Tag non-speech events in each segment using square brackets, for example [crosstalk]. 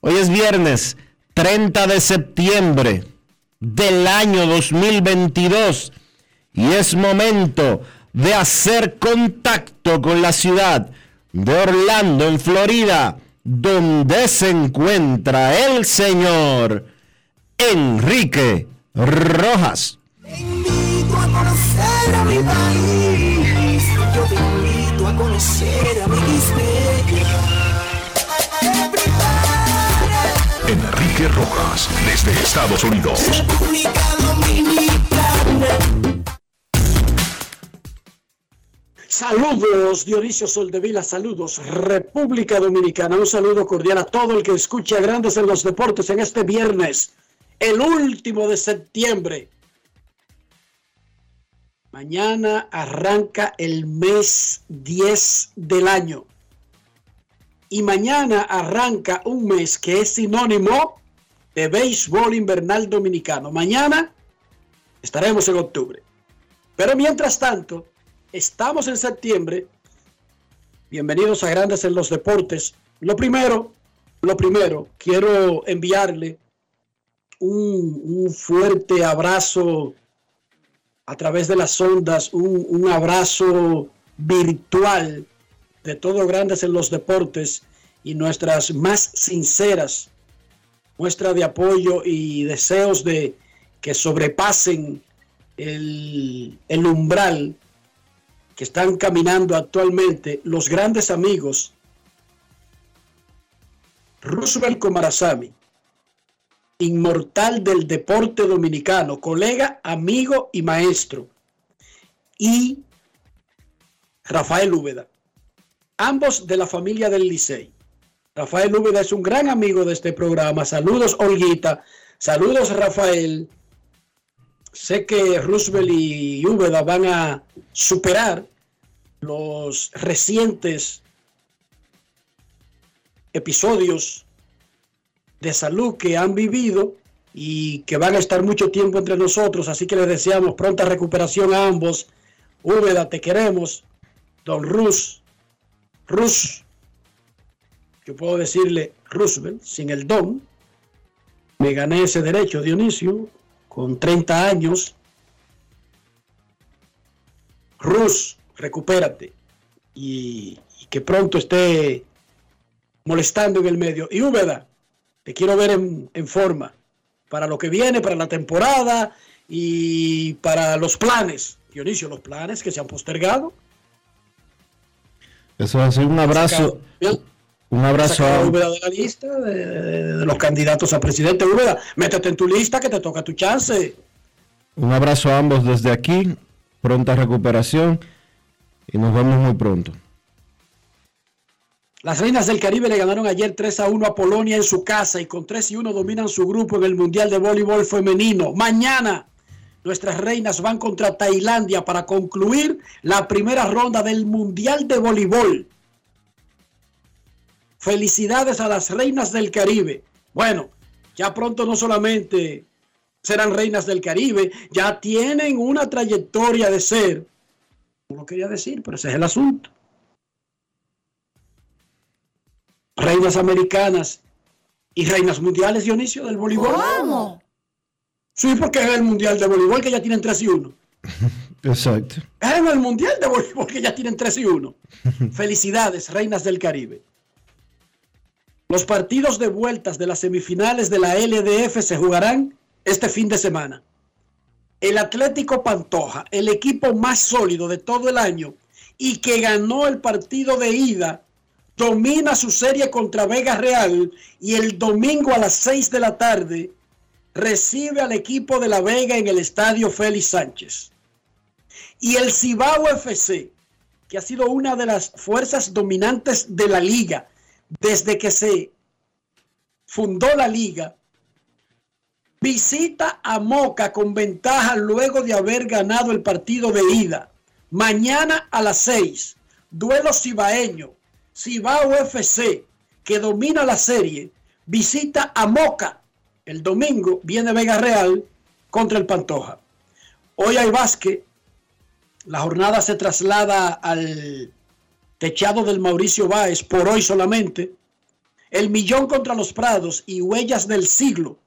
Hoy es viernes 30 de septiembre del año 2022 y es momento de hacer contacto con la ciudad de Orlando, en Florida donde se encuentra el señor Enrique Rojas. Rojas, desde Estados Unidos. Saludos, Dionisio Soldevila, saludos, República Dominicana. Un saludo cordial a todo el que escucha Grandes en los Deportes en este viernes, el último de septiembre. Mañana arranca el mes 10 del año. Y mañana arranca un mes que es sinónimo de béisbol invernal dominicano. Mañana estaremos en octubre. Pero mientras tanto, Estamos en septiembre. Bienvenidos a Grandes en los Deportes. Lo primero, lo primero, quiero enviarle un, fuerte abrazo a través de las ondas, un, un abrazo virtual de todos Grandes en los Deportes y nuestras más sinceras muestras de apoyo y deseos de que sobrepasen el, el umbral que están caminando actualmente los grandes amigos Roosevelt Comarazami, inmortal del deporte dominicano, colega, amigo y maestro, y Rafael Úbeda, ambos de la familia del Licey. Rafael Úbeda es un gran amigo de este programa. Saludos, Olguita. Saludos, Rafael. Sé que Roosevelt y Úbeda van a superar los recientes episodios de salud que han vivido y que van a estar mucho tiempo entre nosotros, así que les deseamos pronta recuperación a ambos. Úbeda, te queremos. Don Rus, Rus, yo puedo decirle Roosevelt, sin el don, me gané ese derecho, Dionisio, con 30 años. Rus, recupérate y, que pronto esté molestando en el medio. Y Úbeda, te quiero ver en, en, forma para lo que viene, para la temporada y para los planes. Dionisio, los planes que se han postergado. Eso va a ser un abrazo. Un abrazo a Úbeda de la lista de, los candidatos a presidente. Úbeda, métete en tu lista que te toca tu chance. Un abrazo a ambos desde aquí pronta recuperación y nos vemos muy pronto. Las Reinas del Caribe le ganaron ayer 3 a 1 a Polonia en su casa y con 3 y 1 dominan su grupo en el Mundial de Voleibol Femenino. Mañana nuestras reinas van contra Tailandia para concluir la primera ronda del Mundial de Voleibol. Felicidades a las Reinas del Caribe. Bueno, ya pronto no solamente serán Reinas del Caribe, ya tienen una trayectoria de ser, no lo quería decir, pero ese es el asunto reinas americanas y reinas mundiales, Dionisio, del voleibol. ¿Cómo? Sí, porque es el mundial de voleibol que ya tienen 3 y 1. [laughs] Exacto. Es en el mundial de voleibol que ya tienen 3 y 1. [laughs] Felicidades, reinas del Caribe. Los partidos de vueltas de las semifinales de la LDF se jugarán este fin de semana. El Atlético Pantoja, el equipo más sólido de todo el año y que ganó el partido de ida domina su serie contra Vega Real y el domingo a las 6 de la tarde recibe al equipo de La Vega en el estadio Félix Sánchez. Y el Cibao FC, que ha sido una de las fuerzas dominantes de la liga desde que se fundó la liga, visita a Moca con ventaja luego de haber ganado el partido de ida. Mañana a las 6, duelo cibaeño Cibao UFC, que domina la serie, visita a Moca. El domingo viene Vega Real contra el Pantoja. Hoy hay básquet. La jornada se traslada al techado del Mauricio Báez por hoy solamente. El millón contra los Prados y Huellas del Siglo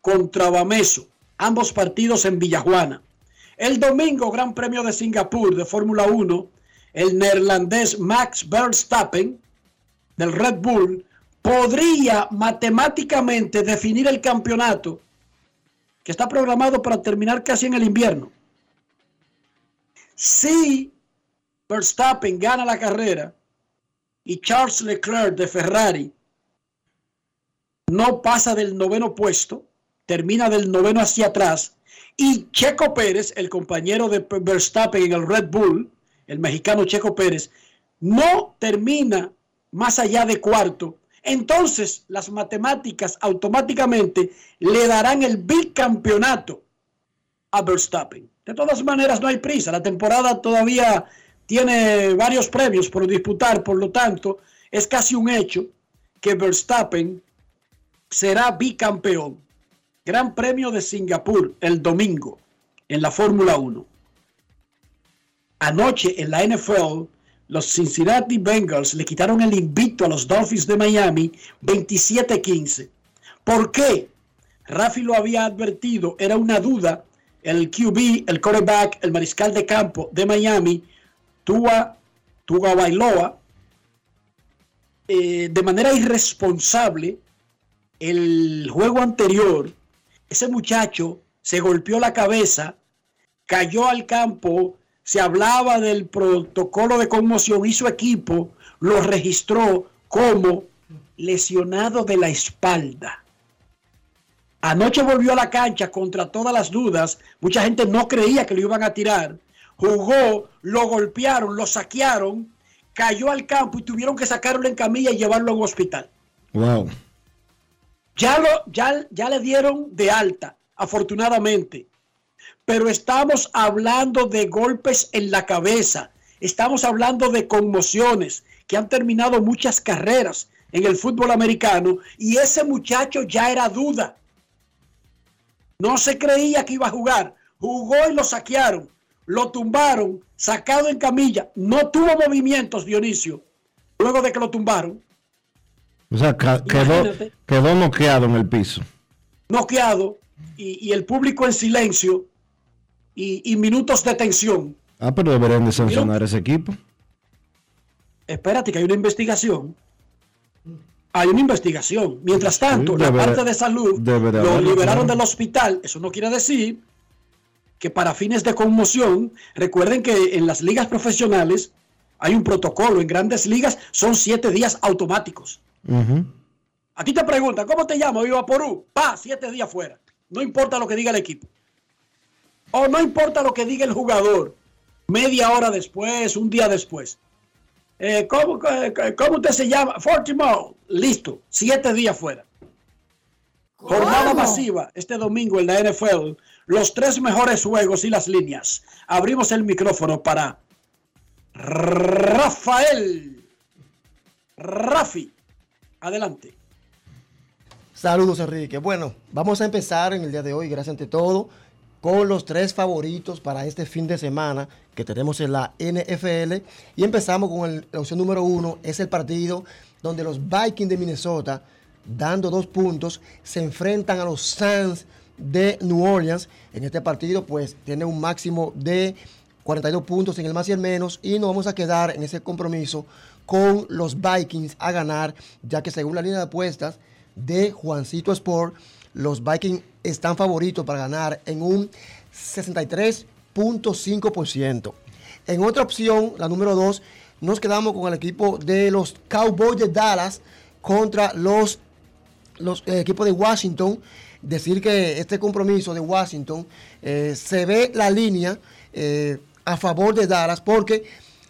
contra Bameso. Ambos partidos en Villajuana. El domingo, Gran Premio de Singapur de Fórmula 1 el neerlandés Max Verstappen del Red Bull podría matemáticamente definir el campeonato que está programado para terminar casi en el invierno. Si Verstappen gana la carrera y Charles Leclerc de Ferrari no pasa del noveno puesto, termina del noveno hacia atrás, y Checo Pérez, el compañero de Verstappen en el Red Bull, el mexicano Checo Pérez, no termina más allá de cuarto, entonces las matemáticas automáticamente le darán el bicampeonato a Verstappen. De todas maneras, no hay prisa. La temporada todavía tiene varios premios por disputar, por lo tanto, es casi un hecho que Verstappen será bicampeón. Gran Premio de Singapur el domingo en la Fórmula 1. Anoche en la NFL, los Cincinnati Bengals le quitaron el invito a los Dolphins de Miami 27-15. ¿Por qué? Rafi lo había advertido, era una duda. El QB, el quarterback, el mariscal de campo de Miami, Tua, Tua Bailoa, eh, de manera irresponsable, el juego anterior, ese muchacho se golpeó la cabeza, cayó al campo se hablaba del protocolo de conmoción y su equipo lo registró como lesionado de la espalda. Anoche volvió a la cancha contra todas las dudas. Mucha gente no creía que lo iban a tirar. Jugó, lo golpearon, lo saquearon, cayó al campo y tuvieron que sacarlo en camilla y llevarlo a un hospital. Wow. Ya, lo, ya, ya le dieron de alta, afortunadamente pero estamos hablando de golpes en la cabeza, estamos hablando de conmociones que han terminado muchas carreras en el fútbol americano y ese muchacho ya era duda. No se creía que iba a jugar, jugó y lo saquearon, lo tumbaron, sacado en camilla, no tuvo movimientos Dionisio, luego de que lo tumbaron. O sea, quedó, quedó noqueado en el piso. Noqueado y, y el público en silencio y, minutos de tensión. Ah, pero deberían de sancionar ese equipo. Espérate, que hay una investigación. Hay una investigación. Mientras tanto, la parte de salud lo liberaron del hospital. Eso no quiere decir que para fines de conmoción, recuerden que en las ligas profesionales hay un protocolo. En grandes ligas son siete días automáticos. Aquí te preguntan, ¿cómo te llamo? Viva Porú. Pa, siete días fuera. No importa lo que diga el equipo. O no importa lo que diga el jugador. media hora después, un día después. Eh, ¿cómo, ¿Cómo usted se llama? Fortimo. Listo, siete días fuera. Jornada masiva este domingo en la NFL. Los tres mejores juegos y las líneas. Abrimos el micrófono para Rafael. Rafi. Adelante. Saludos, Enrique. Bueno, vamos a empezar en el día de hoy, gracias ante todo, con los tres favoritos para este fin de semana que tenemos en la NFL. Y empezamos con la opción número uno, es el partido donde los Vikings de Minnesota, dando dos puntos, se enfrentan a los Suns de New Orleans. En este partido, pues, tiene un máximo de 42 puntos en el más y el menos. Y nos vamos a quedar en ese compromiso con los Vikings a ganar, ya que según la línea de apuestas, de Juancito Sport, los Vikings están favoritos para ganar en un 63.5%. En otra opción, la número 2, nos quedamos con el equipo de los Cowboys de Dallas contra los, los eh, equipos de Washington. Decir que este compromiso de Washington eh, se ve la línea eh, a favor de Dallas porque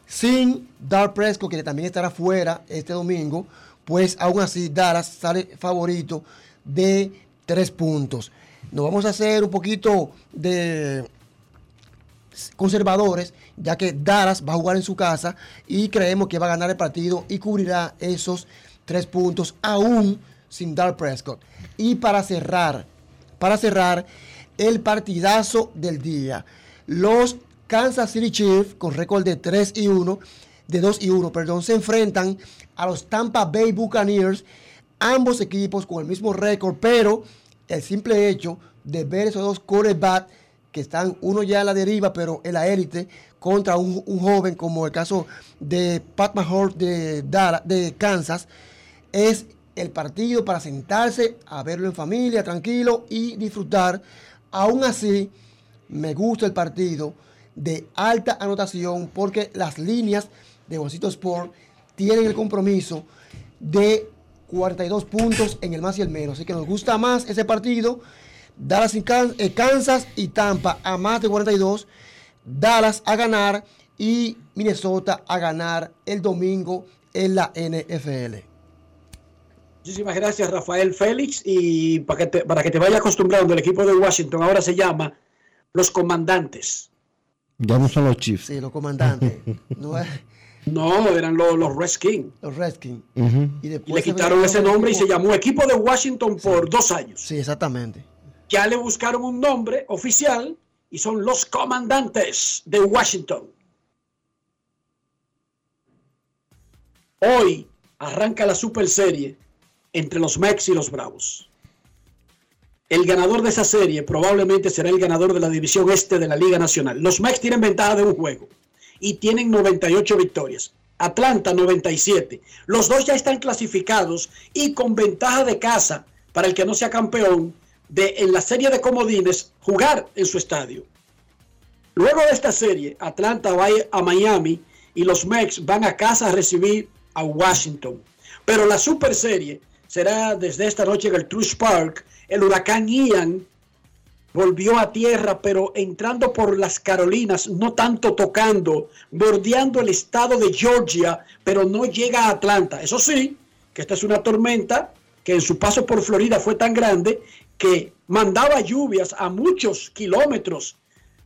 sin Dar Prescott, que también estará fuera este domingo, pues aún así Dallas sale favorito de tres puntos. Nos vamos a hacer un poquito de conservadores, ya que Dallas va a jugar en su casa y creemos que va a ganar el partido y cubrirá esos tres puntos aún sin Dar Prescott. Y para cerrar, para cerrar el partidazo del día, los Kansas City Chiefs con récord de 3 y 1, de 2 y 1, perdón, se enfrentan a los Tampa Bay Buccaneers, ambos equipos con el mismo récord, pero el simple hecho de ver esos dos quarterbacks que están uno ya a la deriva, pero en la élite, contra un, joven como el caso de Pat Mahomes de, de Kansas, es el partido para sentarse a verlo en familia, tranquilo y disfrutar. Aún así, me gusta el partido de alta anotación porque las líneas de Bolsito Sport tienen el compromiso de 42 puntos en el más y el menos. Así que nos gusta más ese partido. Dallas y eh, Kansas y Tampa a más de 42. Dallas a ganar y Minnesota a ganar el domingo en la NFL. Muchísimas gracias Rafael Félix y para que te, para que te vaya acostumbrando el equipo de Washington ahora se llama los comandantes. Ya no son los Chiefs. Sí, los comandantes. [laughs] no es, no, eran los, los Redskins. Los Redskins. y, le quitaron ese nombre y se llamó Equipo de Washington por dos años. Sí, exactamente. Ya le buscaron un nombre oficial y son los comandantes de Washington. Hoy arranca la super serie entre los Mex y los Bravos. El ganador de esa serie probablemente será el ganador de la división este de la Liga Nacional. Los Mex tienen ventaja de un juego y tienen 98 victorias. Atlanta 97. Los dos ya están clasificados y con ventaja de casa para el que no sea campeón de en la serie de comodines jugar en su estadio. Luego de esta serie, Atlanta va a Miami y los Mex van a casa a recibir a Washington. Pero la super serie será desde esta noche en el Truist Park. El huracán Ian volvió a tierra, pero entrando por las Carolinas, no tanto tocando, bordeando el estado de Georgia, pero no llega a Atlanta. Eso sí, que esta es una tormenta que en su paso por Florida fue tan grande que mandaba lluvias a muchos kilómetros,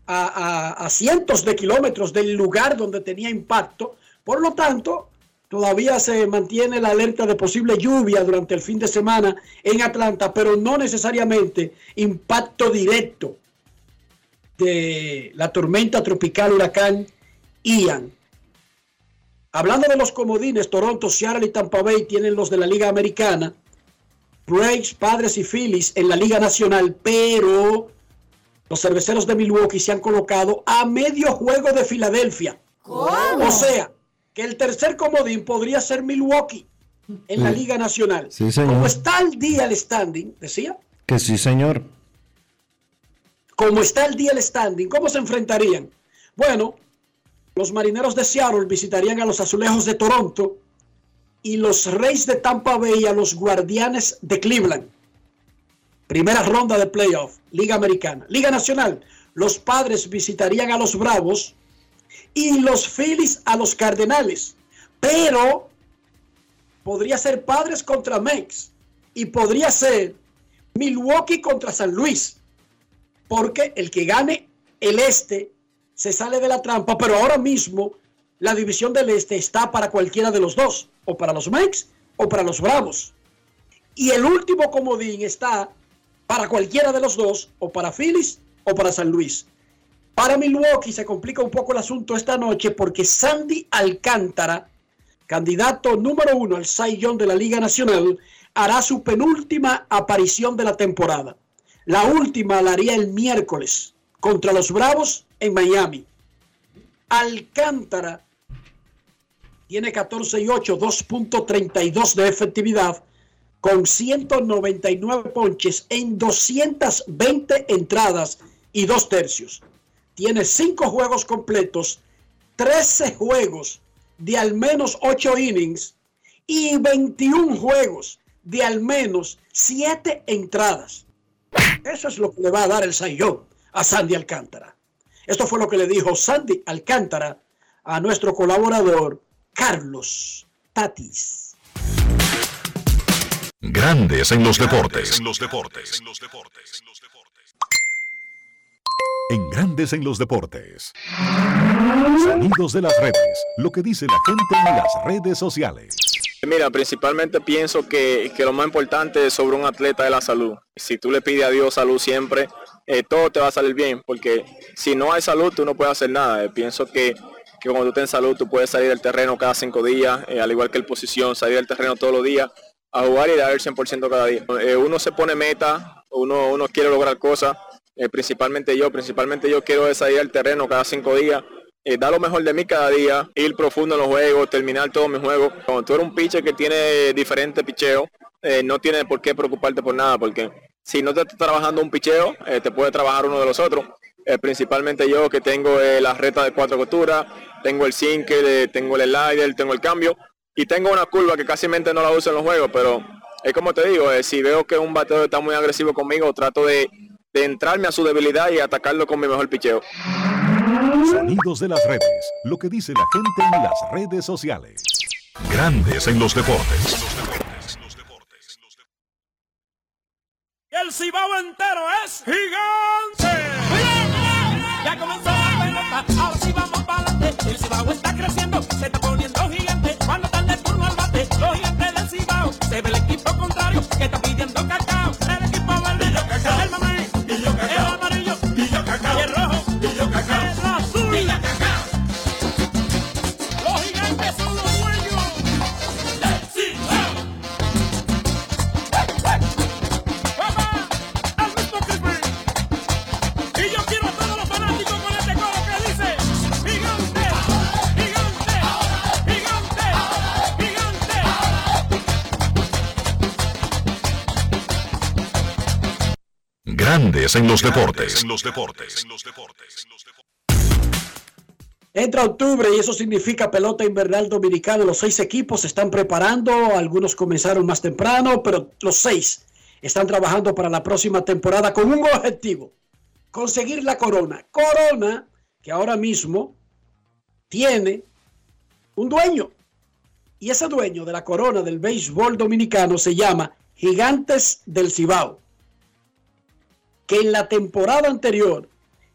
a, a cientos de kilómetros del lugar donde tenía impacto. Por lo tanto, Todavía se mantiene la alerta de posible lluvia durante el fin de semana en Atlanta, pero no necesariamente impacto directo de la tormenta tropical huracán Ian. Hablando de los comodines, Toronto, Seattle y Tampa Bay tienen los de la Liga Americana, Braves, Padres y Phillies en la Liga Nacional, pero los cerveceros de Milwaukee se han colocado a medio juego de Filadelfia. O sea, que el tercer comodín podría ser Milwaukee en la Liga Nacional. Sí, señor. Como está el día el standing, decía. Que sí, señor. Como está el día el standing, ¿cómo se enfrentarían? Bueno, los marineros de Seattle visitarían a los azulejos de Toronto y los Reyes de Tampa Bay a los guardianes de Cleveland. Primera ronda de playoff, Liga Americana. Liga Nacional, los padres visitarían a los Bravos y los Phillies a los Cardenales. Pero podría ser Padres contra Mex y podría ser Milwaukee contra San Luis. Porque el que gane el este se sale de la trampa, pero ahora mismo la división del este está para cualquiera de los dos, o para los Mex o para los Bravos. Y el último comodín está para cualquiera de los dos, o para Phillies o para San Luis. Para Milwaukee se complica un poco el asunto esta noche porque Sandy Alcántara, candidato número uno al Young de la Liga Nacional, hará su penúltima aparición de la temporada. La última la haría el miércoles contra los Bravos en Miami. Alcántara tiene 14 y 8, 2.32 de efectividad con 199 ponches en 220 entradas y dos tercios. Tiene 5 juegos completos, 13 juegos de al menos 8 innings y 21 juegos de al menos 7 entradas. Eso es lo que le va a dar el Sayón a Sandy Alcántara. Esto fue lo que le dijo Sandy Alcántara a nuestro colaborador Carlos Tatis. Grandes en los deportes. En los deportes. En Grandes en los deportes. Sonidos de las redes. Lo que dice la gente en las redes sociales. Mira, principalmente pienso que, que, lo más importante sobre un atleta es la salud. Si tú le pides a Dios salud siempre, eh, todo te va a salir bien, porque si no hay salud tú no puedes hacer nada. Eh, pienso que, que, cuando tú tienes salud tú puedes salir del terreno cada cinco días, eh, al igual que el posición, salir del terreno todos los días a jugar y dar el 100% cada día. Uno se pone meta, uno, uno quiere lograr cosas, eh, principalmente yo, principalmente yo quiero salir del terreno cada cinco días eh, dar lo mejor de mí cada día, ir profundo en los juegos, terminar todos mis juegos. Cuando tú eres un pitcher que tiene diferente picheo, eh, no tienes por qué preocuparte por nada, porque si no te está trabajando un picheo, eh, te puede trabajar uno de los otros. Eh, principalmente yo que tengo eh, la reta de cuatro costuras, tengo el sinker, tengo el slider, tengo el cambio y tengo una curva que casi no la uso en los juegos, pero es como te digo, si veo que un bateo está muy agresivo conmigo, trato de, de entrarme a su debilidad y atacarlo con mi mejor picheo. Sonidos de las redes. Lo que dice la gente en las redes sociales. Grandes en los deportes. El cibao entero es gigante. Ya comenzó la pelota, ahora sí vamos para adelante. El cibao está creciendo, se está poniendo gigante. Cuando está el turno al bate, los gigantes del cibao. Se ve el equipo Grandes en los deportes. En los deportes. Entra octubre y eso significa pelota invernal dominicana. Los seis equipos se están preparando, algunos comenzaron más temprano, pero los seis están trabajando para la próxima temporada con un objetivo, conseguir la corona. Corona que ahora mismo tiene un dueño. Y ese dueño de la corona del béisbol dominicano se llama Gigantes del Cibao, que en la temporada anterior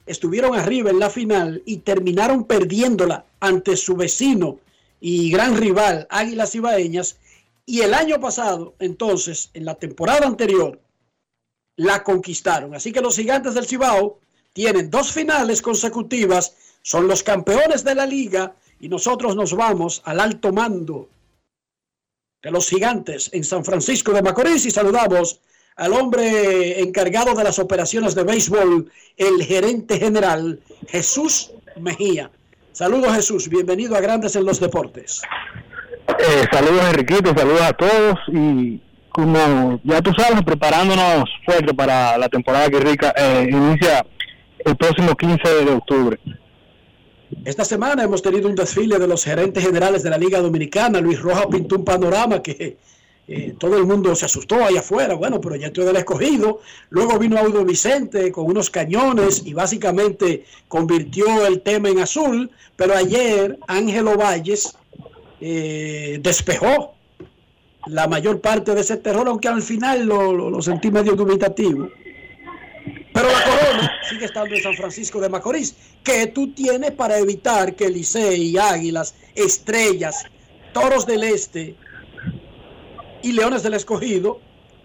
estuvieron arriba en la final y terminaron perdiéndola ante su vecino y gran rival Águilas Ibaeñas. Y el año pasado, entonces, en la temporada anterior, la conquistaron. Así que los gigantes del Cibao tienen dos finales consecutivas, son los campeones de la liga y nosotros nos vamos al alto mando de los gigantes en San Francisco de Macorís y saludamos al hombre encargado de las operaciones de béisbol, el gerente general Jesús Mejía. Saludos Jesús, bienvenido a Grandes en los Deportes. Eh, saludos Enriquito, saludos a todos y como ya tú sabes, preparándonos fuerte para la temporada que rica eh, inicia el próximo 15 de octubre. Esta semana hemos tenido un desfile de los gerentes generales de la Liga Dominicana. Luis Rojas pintó un panorama que eh, todo el mundo se asustó ahí afuera, bueno, pero ya estoy del escogido. Luego vino Audo Vicente con unos cañones y básicamente convirtió el tema en azul. Pero ayer Ángelo Valles eh, despejó la mayor parte de ese terror, aunque al final lo sentí medio dubitativo. Pero la corona sigue estando en San Francisco de Macorís. ¿Qué tú tienes para evitar que Licey, Águilas, Estrellas, Toros del Este y Leones del Escogido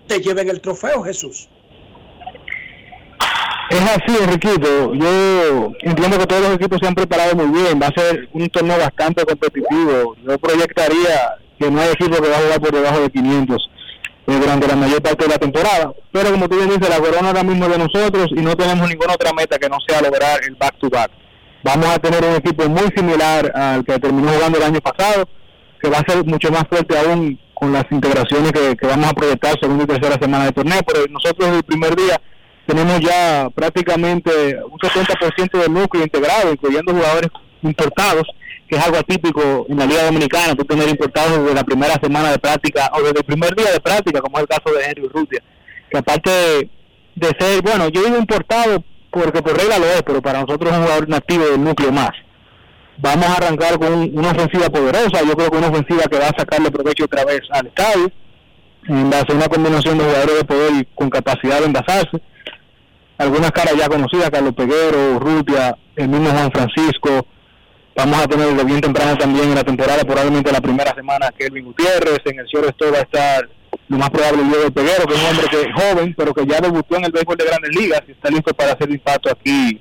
te lleven el trofeo, Jesús? Es así, Enriquito. Yo entiendo que todos los equipos se han preparado muy bien. Va a ser un torneo bastante competitivo. Yo proyectaría que no hay equipo que va a jugar por debajo de 500 eh, durante la mayor parte de la temporada. Pero como tú bien dices, la corona ahora mismo es de nosotros y no tenemos ninguna otra meta que no sea lograr el back-to-back. Vamos a tener un equipo muy similar al que terminó jugando el año pasado, que va a ser mucho más fuerte aún con las integraciones que, vamos a proyectar segunda y tercera semana de torneo. Pero nosotros el primer día tenemos ya prácticamente un 70% del núcleo integrado, incluyendo jugadores importados, que es algo atípico en la Liga Dominicana, tú tener importados desde la primera semana de práctica o desde el primer día de práctica, como es el caso de Henry Urrutia, que aparte de, de ser, bueno, yo digo importado porque por regla lo es, pero para nosotros es un jugador nativo del núcleo más. Vamos a arrancar con un- una ofensiva poderosa, yo creo que una ofensiva que va a sacarle provecho otra vez al estadio, en base a una combinación de jugadores de poder y con capacidad de envasarse. Algunas caras ya conocidas, Carlos Peguero, Rutia, el mismo Juan Francisco. Vamos a tener de bien temprano también en la temporada, probablemente la primera semana, Kelvin Gutiérrez. En el shortstop va a estar lo más probable Diego Peguero, que es un hombre que es joven, pero que ya debutó en el béisbol de grandes ligas y está listo para hacer impacto aquí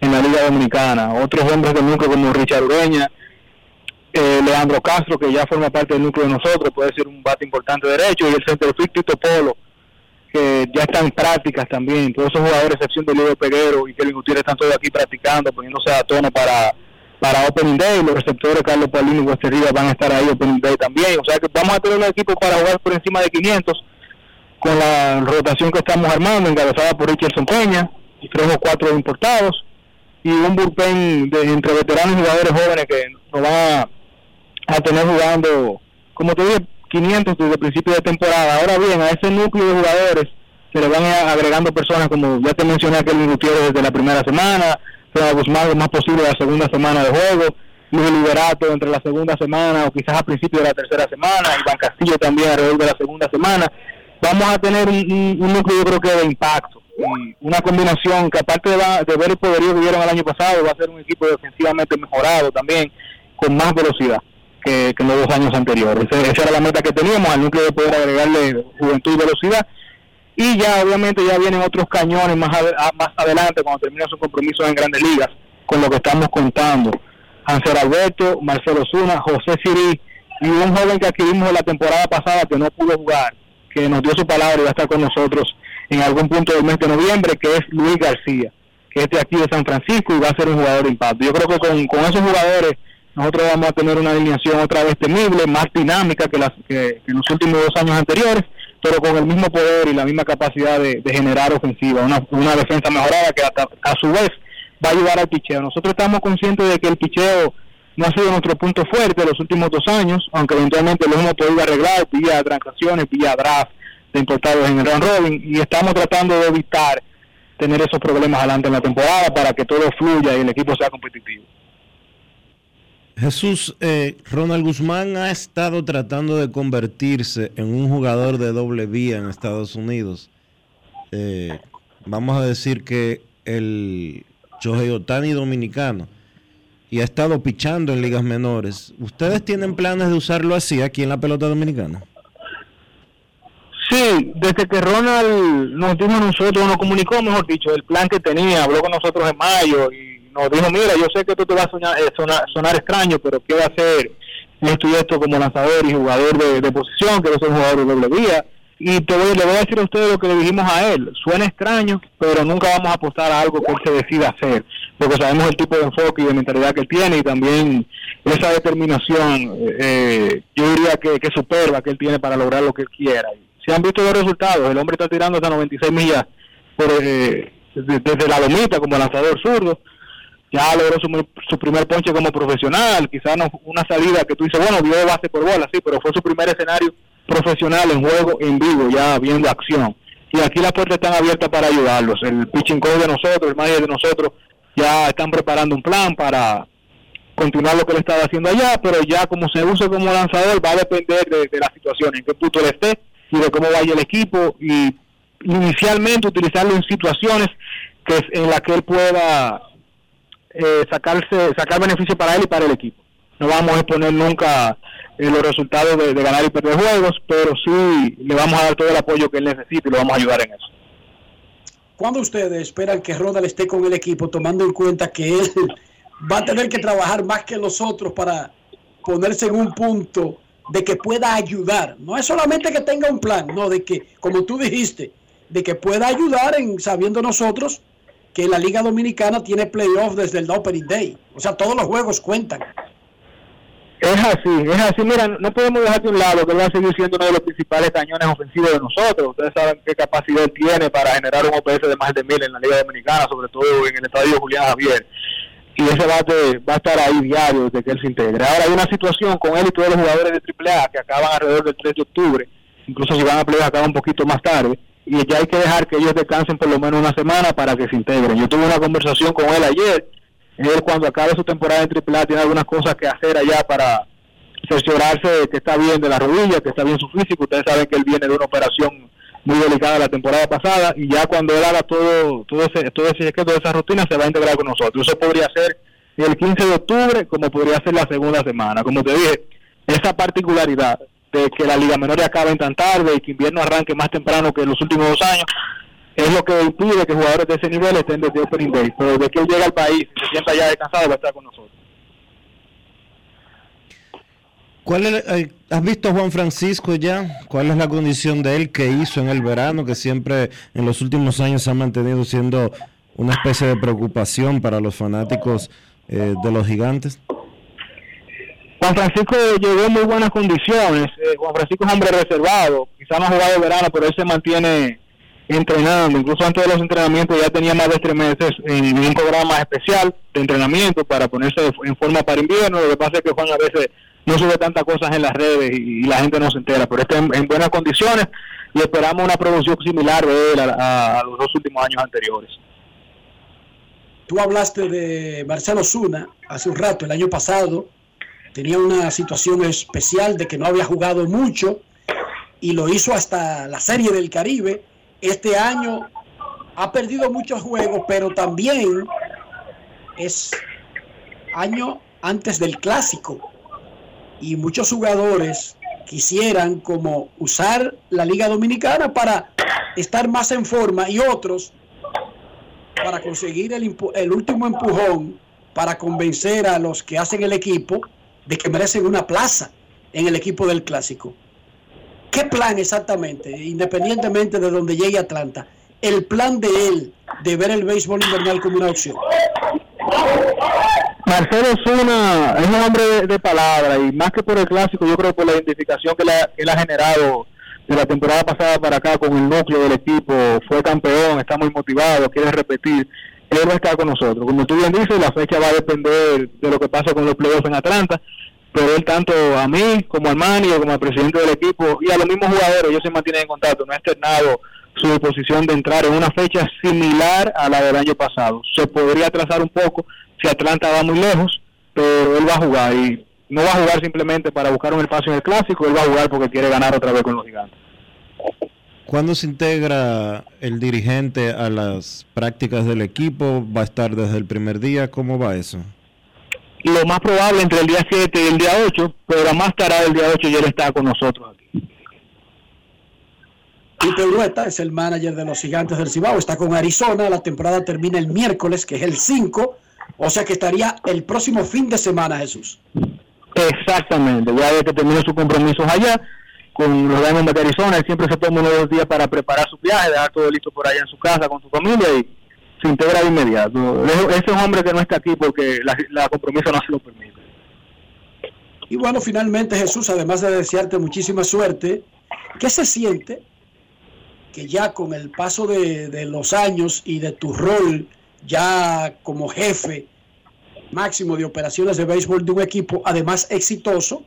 en la Liga Dominicana. Otros hombres del núcleo como Richard Ureña, eh, Leandro Castro, que ya forma parte del núcleo de nosotros, puede ser un bate importante derecho, y el centerfield Tito Polo, que ya está en prácticas también. Todos esos jugadores, excepción de Diego Peguero y Kevin Gutiérrez, están todos aquí practicando, poniéndose a tono para, para Opening Day. Los receptores Carlos Paulino y Wester Rivas van a estar ahí Opening Day también. O sea que vamos a tener un equipo para jugar por encima de 500 con la rotación que estamos armando, encabezada por Richardson Peña, y tres o cuatro importados, y un bullpen de, entre veteranos y jugadores jóvenes que nos van a, tener jugando, como te dije, 500 desde el principio de temporada. Ahora bien, a ese núcleo de jugadores se le van agregando personas, como ya te mencioné, a Kelvin Gutiérrez desde la primera semana, Fernando Guzmán lo más posible la segunda semana de juego, Luis Liberato entre la segunda semana o quizás a principio de la tercera semana, Iván Castillo también alrededor de la segunda semana. Vamos a tener un, un- un núcleo yo creo que de impacto y una combinación que aparte de, va- de ver el poderío que vieron el año pasado, va a ser un equipo defensivamente mejorado también, con más velocidad que, en los dos años anteriores. Esa era la meta que teníamos, al núcleo de poder agregarle juventud y velocidad. Y ya obviamente ya vienen otros cañones más, a- más adelante cuando termine sus compromisos en grandes ligas, con lo que estamos contando. Hansel Alberto, Marcelo Zuna, José Siri y un joven que adquirimos la temporada pasada que no pudo jugar, que nos dio su palabra y va a estar con nosotros en algún punto del mes de noviembre, que es Luis García, que es de aquí de San Francisco y va a ser un jugador de impacto. Yo creo que con, con esos jugadores nosotros vamos a tener una alineación otra vez temible, más dinámica que, las, que, que en los últimos dos años anteriores, pero con el mismo poder y la misma capacidad de, generar ofensiva, una, una defensa mejorada que hasta- a su vez va a ayudar al picheo. Nosotros estamos conscientes de que el picheo no ha sido nuestro punto fuerte los últimos dos años, aunque eventualmente lo hemos podido arreglar vía transacciones, vía draft de importados en el round robin, y estamos tratando de evitar tener esos problemas adelante en la temporada para que todo fluya y el equipo sea competitivo. Jesús, eh, Ronald Guzmán ha estado tratando de convertirse en un jugador de doble vía en Estados Unidos. Eh, vamos a decir que el Shohei Otani dominicano y ha estado pichando en ligas menores. ¿Ustedes tienen planes de usarlo así aquí en la pelota dominicana? Sí, desde que Ronald nos dijo a nosotros, nos comunicó, mejor dicho, el plan que tenía, habló con nosotros en mayo y nos dijo, mira, yo sé que esto te va a soñar- eh, sonar, extraño, pero quiero hacer esto y esto como lanzador y jugador de, de posición, quiero ser jugador de doble vía. Y te voy, le voy a decir a ustedes lo que le dijimos a él. Suena extraño, pero nunca vamos a apostar a algo que él se decida hacer, porque sabemos el tipo de enfoque y de mentalidad que él tiene y también esa determinación, eh, yo diría que, que superba que él tiene para lograr lo que él quiera. Se han visto los resultados, el hombre está tirando hasta 96 millas por, eh, desde, la lomita como lanzador zurdo, ya logró su, su primer ponche como profesional, quizás no una salida que tú dices, bueno, dio base por bola, sí, pero fue su primer escenario profesional en juego en vivo, ya viendo acción. Y aquí las puertas están abiertas para ayudarlos. El pitching coach de nosotros, el manager de nosotros, ya están preparando un plan para continuar lo que él estaba haciendo allá, pero ya como se use como lanzador va a depender de, de la situación, en qué punto él esté y de cómo vaya el equipo y inicialmente utilizarlo en situaciones que es en las que él pueda eh, sacarse sacar beneficio para él y para el equipo. No vamos a exponer nunca eh, los resultados de, ganar y perder juegos, pero sí le vamos a dar todo el apoyo que él necesite y lo vamos a ayudar en eso. ¿Cuándo ustedes esperan que Ronald esté con el equipo, tomando en cuenta que él va a tener que trabajar más que nosotros para ponerse en un punto de que pueda ayudar? No es solamente que tenga un plan, no, de que, como tú dijiste, de que pueda ayudar en sabiendo nosotros que la Liga Dominicana tiene playoff desde el Opening Day. O sea, todos los juegos cuentan. Es así, es así. Mira, no podemos dejar de un lado que él va a seguir siendo uno de los principales cañones ofensivos de nosotros. Ustedes saben qué capacidad tiene para generar un OPS de más de mil en la Liga Dominicana, sobre todo en el estadio Julián Javier. Y ese bate va a estar ahí diario desde que él se integre. Ahora hay una situación con él y todos los jugadores de AAA que acaban alrededor del 3 de octubre. Incluso si van a playoff acaban un poquito más tarde. Y ya hay que dejar que ellos descansen por lo menos una semana para que se integren. Yo tuve una conversación con él ayer él cuando acabe su temporada en AAA tiene algunas cosas que hacer allá para cerciorarse de que está bien de la rodilla, que está bien su físico. Ustedes saben que él viene de una operación muy delicada la temporada pasada y ya cuando él haga todo todo ese todo ese toda esa rutina se va a integrar con nosotros. Eso podría ser el 15 de octubre como podría ser la segunda semana. Como te dije, esa particularidad de que la Liga Menor acabe tan tarde y que invierno arranque más temprano que en los últimos dos años es lo que impide que jugadores de ese nivel estén desde Opening Day. Pero desde que él llega al país y se sienta ya descansado va a estar con nosotros. ¿Cuál es, eh, ¿Has visto a Juan Francisco ya? ¿Cuál es la condición de él que hizo en el verano, que siempre en los últimos años se ha mantenido siendo una especie de preocupación para los fanáticos eh, de los gigantes? Juan Francisco llegó en muy buenas condiciones. Eh, Juan Francisco es hombre reservado. Quizá no ha jugado el verano, pero él se mantiene entrenando. Incluso antes de los entrenamientos ya tenía más de tres meses en un programa especial de entrenamiento para ponerse en forma para invierno. Lo que pasa es que Juan a veces no sube tantas cosas en las redes y, la gente no se entera, pero está en, en, buenas condiciones y esperamos una producción similar a, a, los dos últimos años anteriores. Tú hablaste de Marcelo Zuna hace un rato, el año pasado, tenía una situación especial de que no había jugado mucho y lo hizo hasta la Serie del Caribe. Este año ha perdido muchos juegos, pero también es año antes del clásico y muchos jugadores quisieran como usar la Liga Dominicana para estar más en forma y otros para conseguir el, el, último empujón para convencer a los que hacen el equipo de que merecen una plaza en el equipo del clásico. ¿Qué plan exactamente, independientemente de donde llegue Atlanta? El plan de él de ver el béisbol invernal como una opción. Marcelo Zuna es un hombre de, palabra y más que por el clásico, yo creo por la identificación que, la, que él ha generado de la temporada pasada para acá con el núcleo del equipo, fue campeón, está muy motivado, quiere repetir, él va a estar con nosotros. Como tú bien dices, la fecha va a depender de lo que pase con los playoffs en Atlanta, pero él tanto a mí como al manager, como al presidente del equipo y a los mismos jugadores, ellos se mantienen en contacto, no ha externado su disposición de entrar en una fecha similar a la del año pasado. Se podría atrasar un poco si Atlanta va muy lejos, pero él va a jugar y no va a jugar simplemente para buscar un espacio en el clásico, él va a jugar porque quiere ganar otra vez con los gigantes. ¿Cuándo se integra el dirigente a las prácticas del equipo? ¿Va a estar desde el primer día? ¿Cómo va eso? Lo más probable entre el día 7 y el día 8, pero más tarde el día 8 ya él está con nosotros aquí. Peter Rueta es el manager de los gigantes del Cibao, está con Arizona, la temporada termina el miércoles, que es el 5, o sea que estaría el próximo fin de semana, Jesús. Exactamente, ya de que terminó sus compromisos allá con los Diamondbacks de Arizona, él siempre se toma unos dos días para preparar su viaje, dejar todo listo por allá en su casa con su familia y se integra de inmediato. Ese hombre que no está aquí porque la, la compromiso no se lo permite. Y bueno, finalmente Jesús, además de desearte muchísima suerte, ¿qué se siente que ya con el paso de, de los años y de tu rol ya como jefe máximo de operaciones de béisbol de un equipo, además exitoso,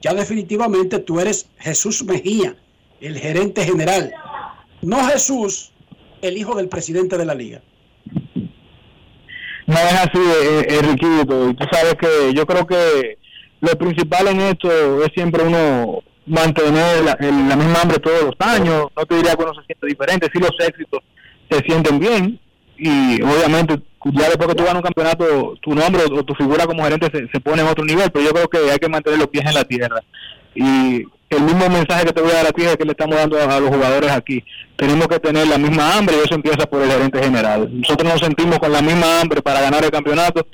ya definitivamente tú eres Jesús Mejía, el gerente general. No Jesús, el hijo del presidente de la liga. No es así, eh, eh, Enriquito. Y tú sabes que yo creo que lo principal en esto es siempre uno mantener la, el- la misma hambre todos los años. No te diría que uno se siente diferente. Si los éxitos se sienten bien. Y obviamente, ya después que tú ganas un campeonato, tu nombre o tu figura como gerente se, se pone en otro nivel. Pero yo creo que hay que mantener los pies en la tierra. Y el mismo mensaje que te voy a dar a ti es que le estamos dando a, a los jugadores aquí. Tenemos que tener la misma hambre y eso empieza por el gerente general. Nosotros nos sentimos con la misma hambre para ganar el campeonato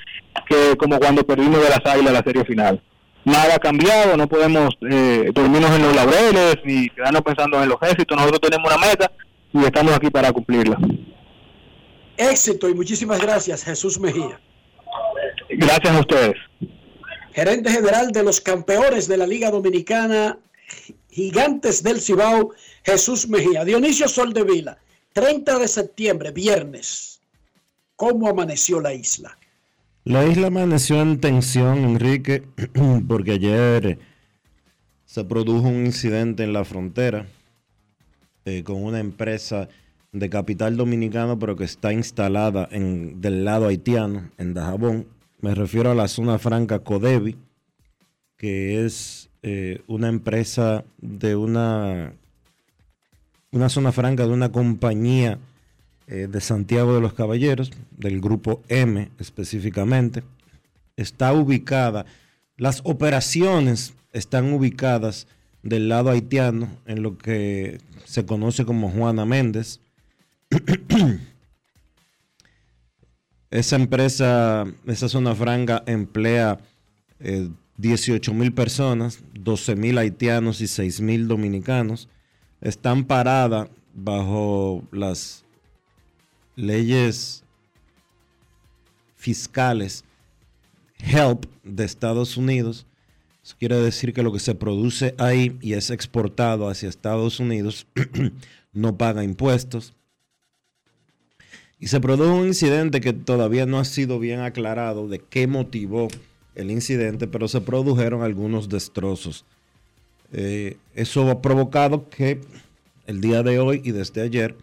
que como cuando perdimos de las águilas la serie final. Nada ha cambiado, no podemos eh, dormirnos en los laureles ni quedarnos pensando en los éxitos. Nosotros tenemos una meta y estamos aquí para cumplirla. Éxito y muchísimas gracias, Jesús Mejía. Gracias a ustedes. gerente general de los campeones de la Liga Dominicana, Gigantes del Cibao, Jesús Mejía. Dionisio Soldevila, 30 de septiembre, viernes. ¿Cómo amaneció la isla? La isla amaneció en tensión, Enrique, [clears throat] porque ayer se produjo un incidente en la frontera eh, con una empresa de capital dominicano, pero que está instalada del lado haitiano, en Dajabón. Me refiero a la zona franca Codevi, que es eh, una empresa de una, una zona franca de una compañía eh, de Santiago de los Caballeros, del grupo M específicamente. Está ubicada, las operaciones están ubicadas del lado haitiano, en lo que se conoce como Juana Méndez. [clears throat] Esa empresa, esa zona franca emplea eh, 18 mil personas, 12 mil haitianos y 6 mil dominicanos. Están paradas bajo las leyes fiscales HELP de Estados Unidos. Eso quiere decir que lo que se produce ahí y es exportado hacia Estados Unidos [clears throat] no paga impuestos. Y se produjo un incidente que todavía no ha sido bien aclarado de qué motivó el incidente, pero se produjeron algunos destrozos. Eh, eso ha provocado que el día de hoy y desde ayer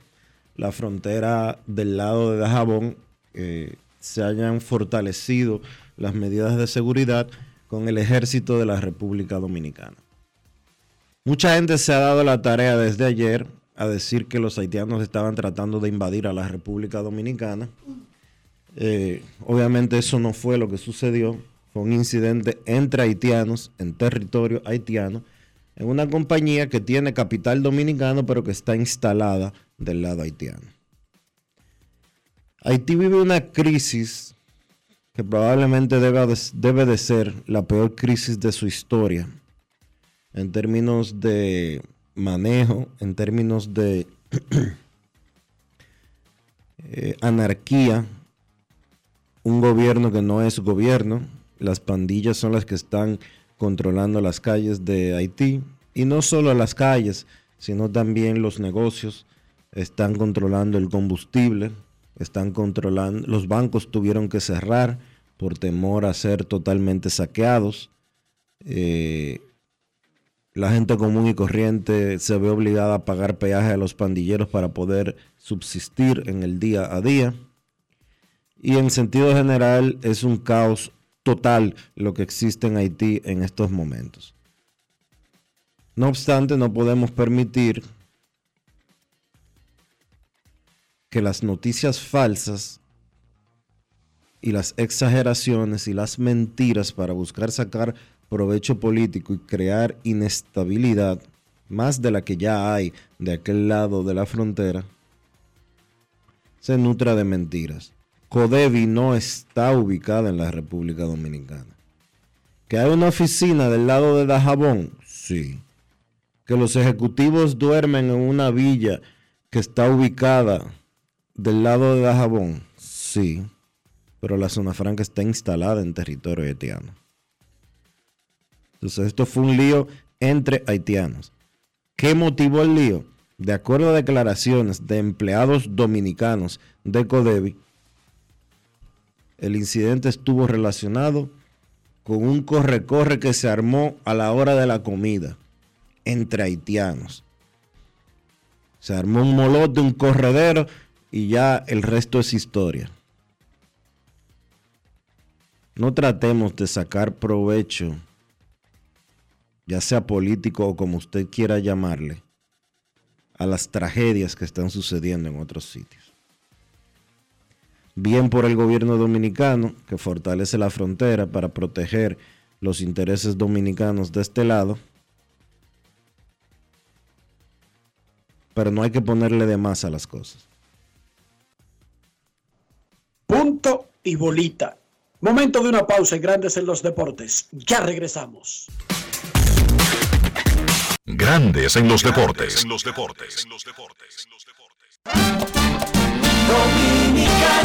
la frontera del lado de Dajabón eh, se hayan fortalecido las medidas de seguridad con el ejército de la República Dominicana. Mucha gente se ha dado la tarea desde ayer a decir que los haitianos estaban tratando de invadir a la República Dominicana. Eh, obviamente eso no fue lo que sucedió. Fue un incidente entre haitianos en territorio haitiano en una compañía que tiene capital dominicano pero que está instalada del lado haitiano. Haití vive una crisis que probablemente debe de, ser la peor crisis de su historia en términos de manejo, en términos de [clears throat] eh, anarquía, un gobierno que no es gobierno, las pandillas son las que están controlando las calles de Haití y no solo las calles, sino también los negocios están controlando el combustible, están controlando, los bancos tuvieron que cerrar por temor a ser totalmente saqueados. Eh, la gente común y corriente se ve obligada a pagar peaje a los pandilleros para poder subsistir en el día a día. Y en sentido general es un caos total lo que existe en Haití en estos momentos. No obstante, no podemos permitir que las noticias falsas y las exageraciones y las mentiras para buscar sacar provecho político y crear inestabilidad, más de la que ya hay de aquel lado de la frontera, se nutra de mentiras. Codevi no está ubicada en la República Dominicana. ¿Que hay una oficina del lado de Dajabón? Sí. ¿Que los ejecutivos duermen en una villa que está ubicada del lado de Dajabón? Sí. Pero la zona franca está instalada en territorio haitiano. Entonces esto fue un lío entre haitianos. ¿Qué motivó el lío? De acuerdo a declaraciones de empleados dominicanos de Codevi, el incidente estuvo relacionado con un corre-corre que se armó a la hora de la comida entre haitianos. Se armó un molote, un corredero y ya el resto es historia. No tratemos de sacar provecho, ya sea político o como usted quiera llamarle, a las tragedias que están sucediendo en otros sitios. Bien por el gobierno dominicano, que fortalece la frontera para proteger los intereses dominicanos de este lado, pero no hay que ponerle de más a las cosas. Punto y bolita. Momento de una pausa en Grandes en los Deportes. Ya regresamos. Grandes en los deportes. En los deportes.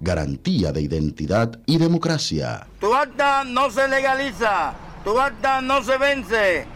Garantía de identidad y democracia. Tu acta no se legaliza, tu acta no se vence.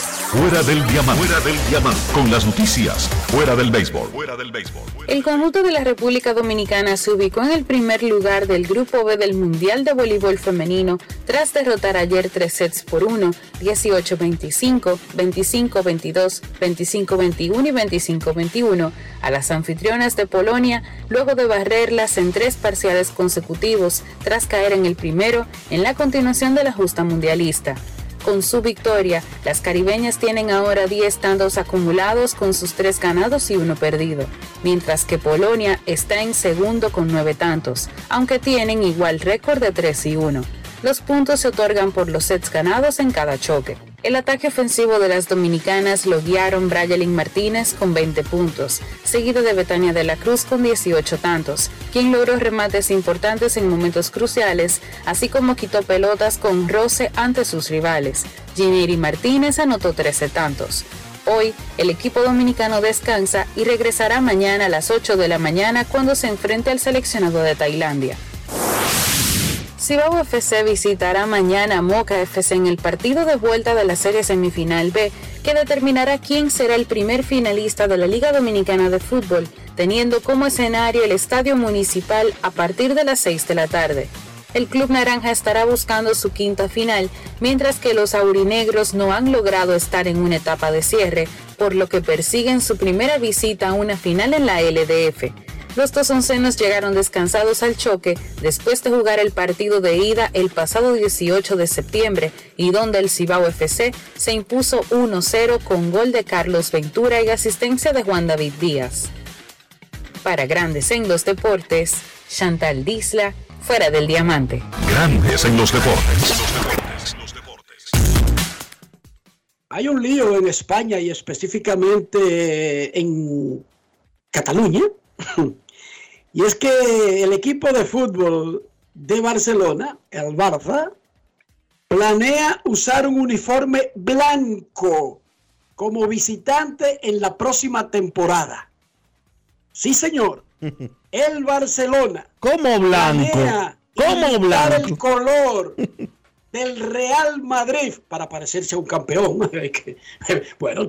Fuera del diamante. Fuera del diamante. Con las noticias. Fuera del béisbol. Fuera del béisbol. El conjunto de la República Dominicana se ubicó en el primer lugar del Grupo B del Mundial de Voleibol Femenino tras derrotar ayer tres sets por uno, 18-25, 25-22, 25-21 y 25-21 a las anfitrionas de Polonia luego de barrerlas en tres parciales consecutivos tras caer en el primero en la continuación de la justa mundialista. Con su victoria, las caribeñas tienen ahora 10 tantos acumulados con sus 3 ganados y uno perdido, mientras que Polonia está en segundo con 9 tantos, aunque tienen igual récord de 3 y 1. Los puntos se otorgan por los sets ganados en cada choque. El ataque ofensivo de las dominicanas lo guiaron Brayelin Martínez con 20 puntos, seguido de Betania de la Cruz con 18 tantos, quien logró remates importantes en momentos cruciales, así como quitó pelotas con roce ante sus rivales. Gineri Martínez anotó 13 tantos. Hoy, el equipo dominicano descansa y regresará mañana a las 8 de la mañana cuando se enfrente al seleccionado de Tailandia. Cibao FC visitará mañana a Moca FC en el partido de vuelta de la serie semifinal B, que determinará quién será el primer finalista de la Liga Dominicana de Fútbol, teniendo como escenario el Estadio Municipal a partir de las 6 de la tarde. El Club Naranja estará buscando su quinta final, mientras que los aurinegros no han logrado estar en una etapa de cierre, por lo que persiguen su primera visita a una final en la LDF. Los dos oncenos llegaron descansados al choque después de jugar el partido de ida el pasado 18 de septiembre y donde el Cibao FC se impuso 1-0 con gol de Carlos Ventura y asistencia de Juan David Díaz. Para Grandes en los Deportes, Chantal Disla, fuera del diamante. Grandes en los deportes. Hay un lío en España y específicamente en Cataluña. Y es que el equipo de fútbol de Barcelona, el Barça, planea usar un uniforme blanco como visitante en la próxima temporada. Sí, señor. [laughs] El Barcelona. ¿Cómo blanco? planea ¿Cómo imitar blanco? el color [laughs] del Real Madrid para parecerse a un campeón. [laughs] Bueno,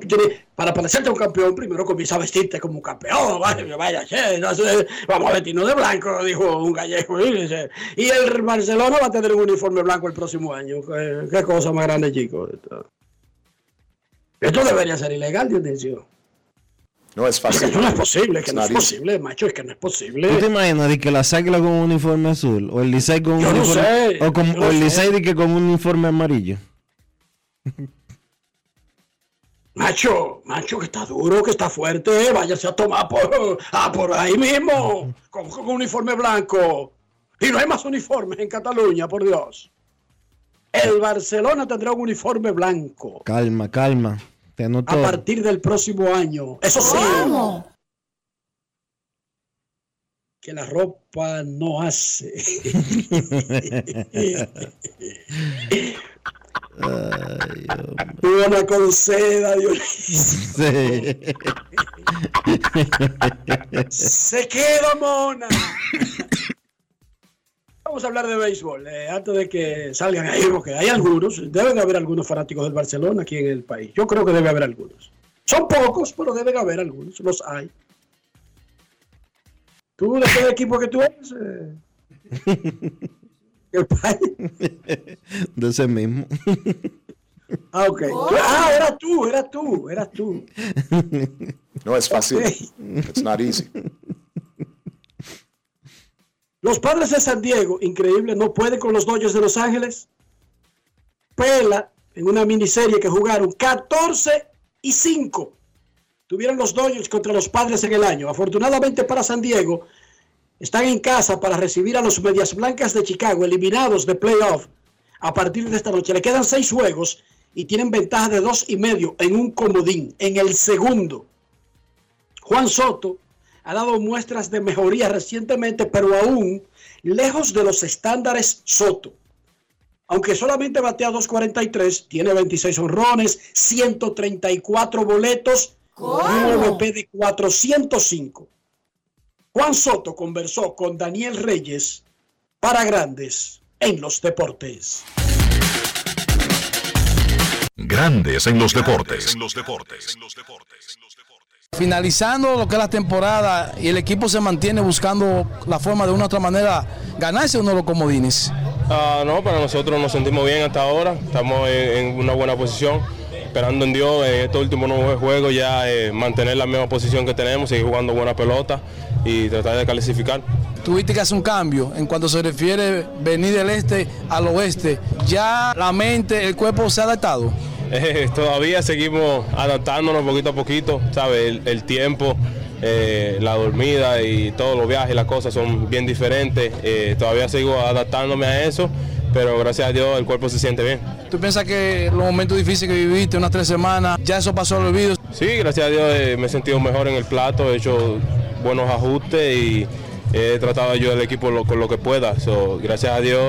para parecerte a un campeón, primero comienza a vestirte como un campeón. Vaya, vamos a vestirnos de blanco, dijo un gallego. Y el Barcelona va a tener un uniforme blanco el próximo año. Qué, cosa más grande, chicos. Esto, esto debería ser ilegal, Dionisio. No es fácil. Eso no es posible, que no es posible, macho, es que no es posible. ¿Tú te imaginas de que la Águilas con un uniforme azul? ¿O el Licey con un Yo no uniforme sé, o, con- yo no o el sé. Licey de que con un uniforme amarillo? [laughs] Macho, macho, que está duro, que está fuerte, váyase a tomar por, [laughs] ah, por ahí mismo, con, con uniforme blanco. Y no hay más uniformes en Cataluña, por Dios. El Barcelona tendrá un uniforme blanco Calma, calma. Te anoto. a partir del próximo año. Eso sí, que la ropa no hace. Una con seda, Dionisio. [laughs] Se queda mona. Vamos a hablar de béisbol eh, antes de que salgan ahí, porque hay algunos, deben haber algunos fanáticos del Barcelona aquí en el país. Yo creo que debe haber algunos. Son pocos, pero deben haber algunos, los hay. ¿Tú de qué equipo que tú eres? eh? [laughs] El país. de ese mismo. Ah, ok. Ah, era tú, era tú, eras tú. No es fácil. Ok. It's not easy. Los padres de San Diego, increíble, no pueden con los Dodgers de Los Ángeles. Pela, en una miniserie que jugaron 14 y 5. Tuvieron los Dodgers contra los padres en el año. Afortunadamente para San Diego, están en casa para recibir a los Medias Blancas de Chicago, eliminados de playoff a partir de esta noche. Le quedan seis juegos y tienen ventaja de dos y medio en un comodín, en el segundo. Juan Soto ha dado muestras de mejoría recientemente, pero aún lejos de los estándares Soto. Aunque solamente batea 2.43, tiene 26 honrones, 134 boletos, un OVP de 405. Juan Soto conversó con Daniel Reyes para Grandes en los Deportes. Grandes en los deportes. Finalizando lo que es la temporada y el equipo se mantiene buscando la forma de una u otra manera ganarse uno de los comodines. Ah, no, para nosotros nos sentimos bien hasta ahora, estamos en, en una buena posición, esperando en Dios en estos últimos nueve juegos ya eh, mantener la misma posición que tenemos, seguir jugando buena pelota y tratar de clasificar. Tuviste que hacer un cambio en cuanto se refiere venir del este al oeste. Ya la mente, el cuerpo se ha adaptado. Eh, todavía seguimos adaptándonos poquito a poquito, ¿sabes? El, el tiempo, eh, la dormida y todos los viajes las cosas son bien diferentes. Eh, todavía sigo adaptándome a eso, pero gracias a Dios el cuerpo se siente bien. ¿Tú piensas que los momentos difíciles que viviste, unas tres semanas, ya eso pasó al olvido? Sí, gracias a Dios me he sentido mejor en el plato, he hecho buenos ajustes y he tratado de ayudar al equipo lo- con lo que pueda. So, gracias a Dios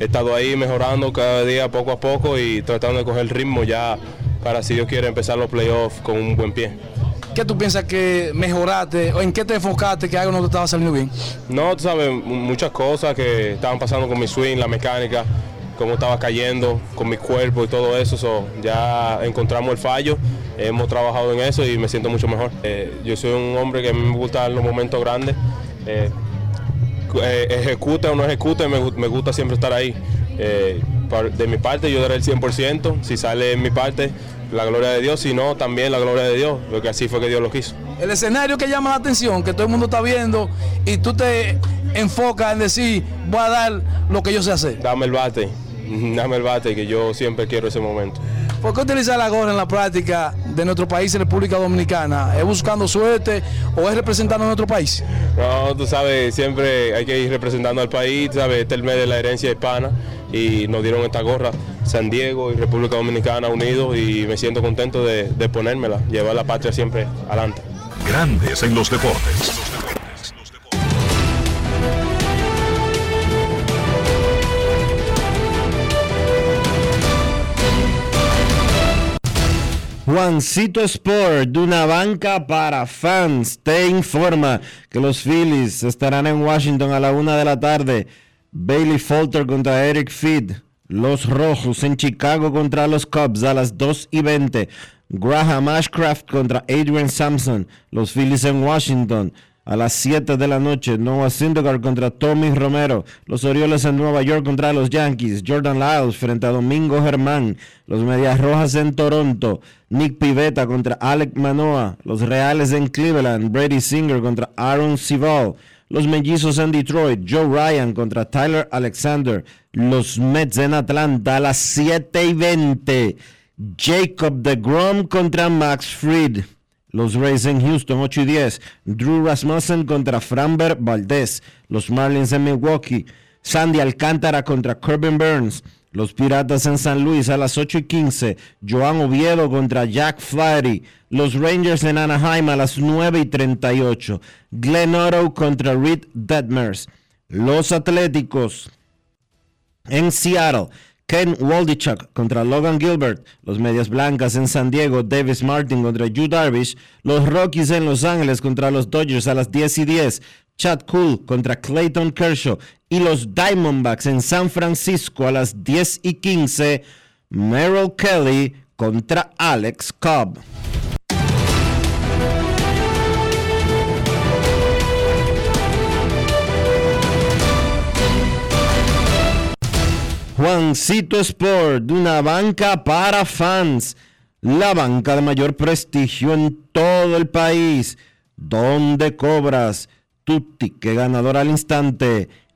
he estado ahí mejorando cada día poco a poco y tratando de coger el ritmo ya para si Dios quiere empezar los playoffs con un buen pie. ¿Qué tú piensas que mejoraste o en qué te enfocaste que algo no te estaba saliendo bien? No, tú sabes, mu- muchas cosas que estaban pasando con mi swing, la mecánica, cómo estaba cayendo, con mi cuerpo y todo eso. so, ya encontramos el fallo, hemos trabajado en eso y me siento mucho mejor. Eh, yo soy un hombre que a mí me gusta los momentos grandes. eh, eh, ejecute o no ejecute, me, me gusta siempre estar ahí. Eh, de mi parte yo daré el 100%, si sale en mi parte, la gloria de Dios, si no, también la gloria de Dios, porque así fue que Dios lo quiso. El escenario que llama la atención, que todo el mundo está viendo y tú te enfocas en decir, voy a dar lo que yo sé hacer. Dame el bate, [laughs] dame el bate, que yo siempre quiero ese momento. ¿Por qué utilizar la gorra en la práctica de nuestro país, República Dominicana? ¿Es buscando suerte o es representando a nuestro país? No, tú sabes, siempre hay que ir representando al país, tú sabes, este es el mes de la herencia hispana y nos dieron esta gorra, San Diego y República Dominicana unidos y me siento contento de, de ponérmela, llevar la patria siempre adelante. Grandes en los deportes. Juancito Sport, de una banca para fans, te informa que los Phillies estarán en Washington a la una de la tarde. Bailey Falter contra Eric Feed. Los Rojos en Chicago contra los Cubs a las 2 y 20. Graham Ashcraft contra Adrian Sampson. Los Phillies en Washington. A las 7 de la noche, Noah Syndergaard contra Tommy Romero. Los Orioles en Nueva York contra los Yankees. Jordan Lyles frente a Domingo Germán. Los Medias Rojas en Toronto. Nick Pivetta contra Alec Manoa. Los Reales en Cleveland. Brady Singer contra Aaron Sival. Los Mellizos en Detroit. Joe Ryan contra Tyler Alexander. Los Mets en Atlanta a las 7 y 20. Jacob de Grom contra Max Fried. Los Rays en Houston 8 y 10. Drew Rasmussen contra Framber Valdez. Los Marlins en Milwaukee. Sandy Alcántara contra Corbin Burns. Los Piratas en San Luis a las 8 y 15. Joan Oviedo contra Jack Flaherty. Los Rangers en Anaheim a las 9 y 38. Glenn Otto contra Reed Detmers. Los Atléticos en Seattle. Ken Waldichuk contra Logan Gilbert. Los Medias Blancas en San Diego. Davis Martin contra Yu Darvish. Los Rockies en Los Ángeles contra los Dodgers a las 10 y 10. Chad Cool contra Clayton Kershaw. Y los Diamondbacks en San Francisco a las 10 y 15. Merrill Kelly contra Alex Cobb. Juancito Sport, una banca para fans, la banca de mayor prestigio en todo el país, donde cobras tu ticket ganador al instante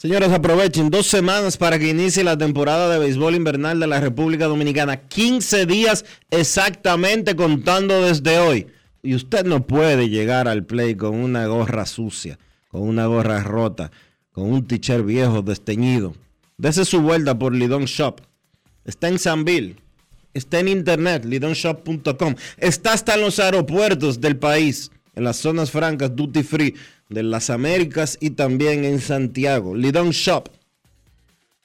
Señores, aprovechen dos semanas para que inicie la temporada de béisbol invernal de la República Dominicana. 15 días exactamente contando desde hoy. Y usted no puede llegar al play con una gorra sucia, con una gorra rota, con un t-shirt viejo desteñido. Dese su vuelta por Lidon Shop. Está en Sanville. Está en internet, lidonshop.com. Está hasta en los aeropuertos del país, en las zonas francas duty free de las Américas y también en Santiago. Lidon Shop.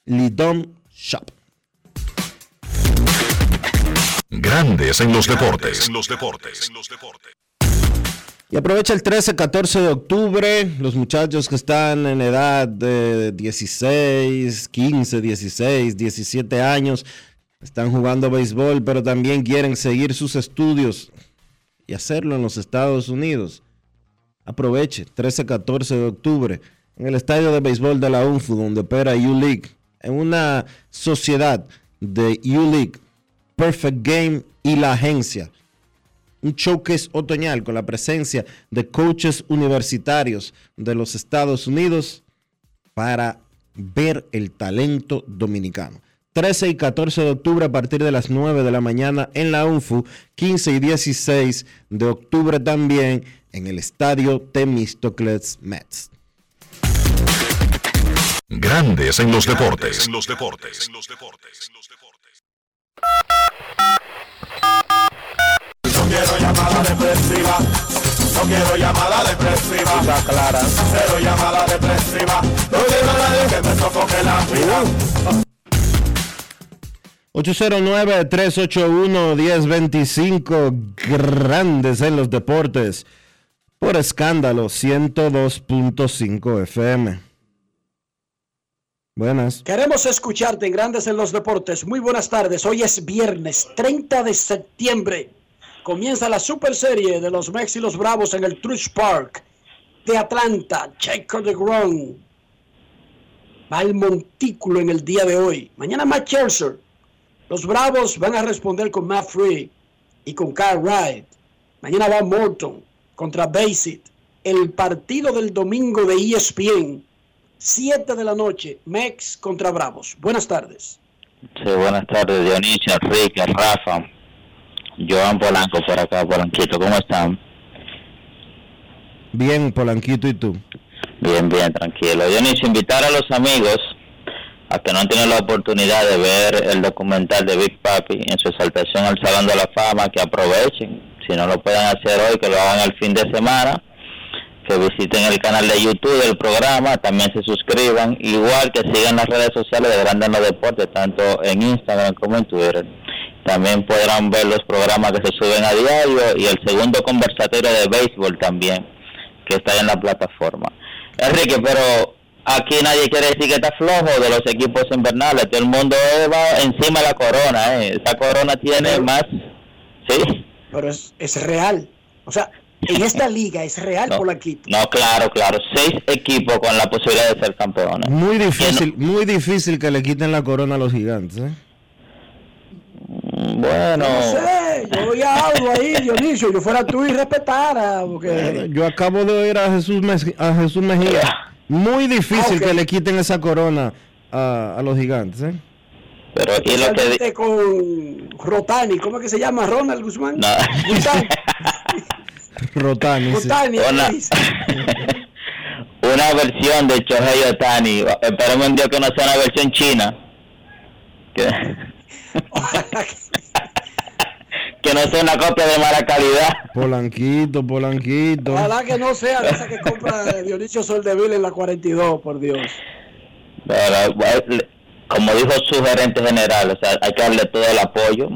Lidon Shop. Grandes en los deportes. Y aprovecha el 13, 14 de octubre, los muchachos que están en edad de 16, 15, 16, 17 años, están jugando béisbol, pero también quieren seguir sus estudios y hacerlo en los Estados Unidos. Aproveche, 13, 14 de octubre, en el estadio de béisbol de la UNFU, donde opera U-League, en una sociedad de U-League Perfect Game y La Agencia. Un showcase otoñal con la presencia de coaches universitarios de los Estados Unidos para ver el talento dominicano. 13 y 14 de octubre a partir de las 9 de la mañana en la UNFU, 15 y 16 de octubre también en el estadio Temistocles Mets. Grandes en los deportes. los deportes. No quiero llamada depresiva. No quiero llamada depresiva. Está clara. Cero llamada depresiva. No quiero a nadie que me sofoque la vida. 809-381-1025, grandes en los deportes, por escándalo 102.5 FM. Buenas. Queremos escucharte en Grandes en los Deportes. Muy buenas tardes. Hoy es viernes 30 de septiembre. Comienza la super serie de los Mex y los Bravos en el Truist Park de Atlanta. Jacob de Gron va al montículo en el día de hoy. Mañana Matt Scherzer. Los Bravos van a responder con Matt Free y con Kyle Wright. Mañana va Morton contra Basit. El partido del domingo de ESPN. 7 de la noche. Mex contra Bravos. Buenas tardes. Sí, buenas tardes, Dionisio, Enrique, Rafa, Joan Polanco por acá, Polanquito, ¿cómo están? Bien, Polanquito, ¿y tú? Bien, bien, tranquilo. Dionisio, invitar a los amigos a que no han tenido la oportunidad de ver el documental de Big Papi en su exaltación al Salón de la Fama, que aprovechen, si no lo pueden hacer hoy, que lo hagan el fin de semana, que visiten el canal de YouTube del programa, también se suscriban, igual que sigan las redes sociales de Grandes en los Deportes, tanto en Instagram como en Twitter. También podrán ver los programas que se suben a diario y el segundo conversatorio de béisbol también, que está en la plataforma. Enrique, pero aquí nadie quiere decir que está flojo de los equipos invernales, todo el mundo va encima de la corona, ¿eh? esa corona tiene más, ¿sí? Pero es, es real. O sea, en esta liga es real, Polanquito. No, claro, claro, seis equipos con la posibilidad de ser campeones. Muy difícil, muy difícil que le quiten la corona a los gigantes. ¿eh? Bueno. No sé, yo voy a algo ahí, Dionisio. Yo fuera tú y respetara. Porque... Yo acabo de oír a Jesús, a Jesús Mejía. Muy difícil Ah, ok. que le quiten esa corona a, a los gigantes. ¿eh? Pero y lo que con Rotani, ¿cómo es que se llama? Ronald Guzmán. No. Guzmán, [laughs] Rotani. sí. Rotani, Una- [laughs] una versión de Chohei Otani, esperemos en Dios que no sea una versión china. Que, [laughs] que no sea una copia de mala calidad. Polanquito, Polanquito. Ojalá que no sea de esa que compra Dionisio Soldeville en la 42, por Dios. Pero, bueno, como dijo su gerente general, o sea, hay que darle todo el apoyo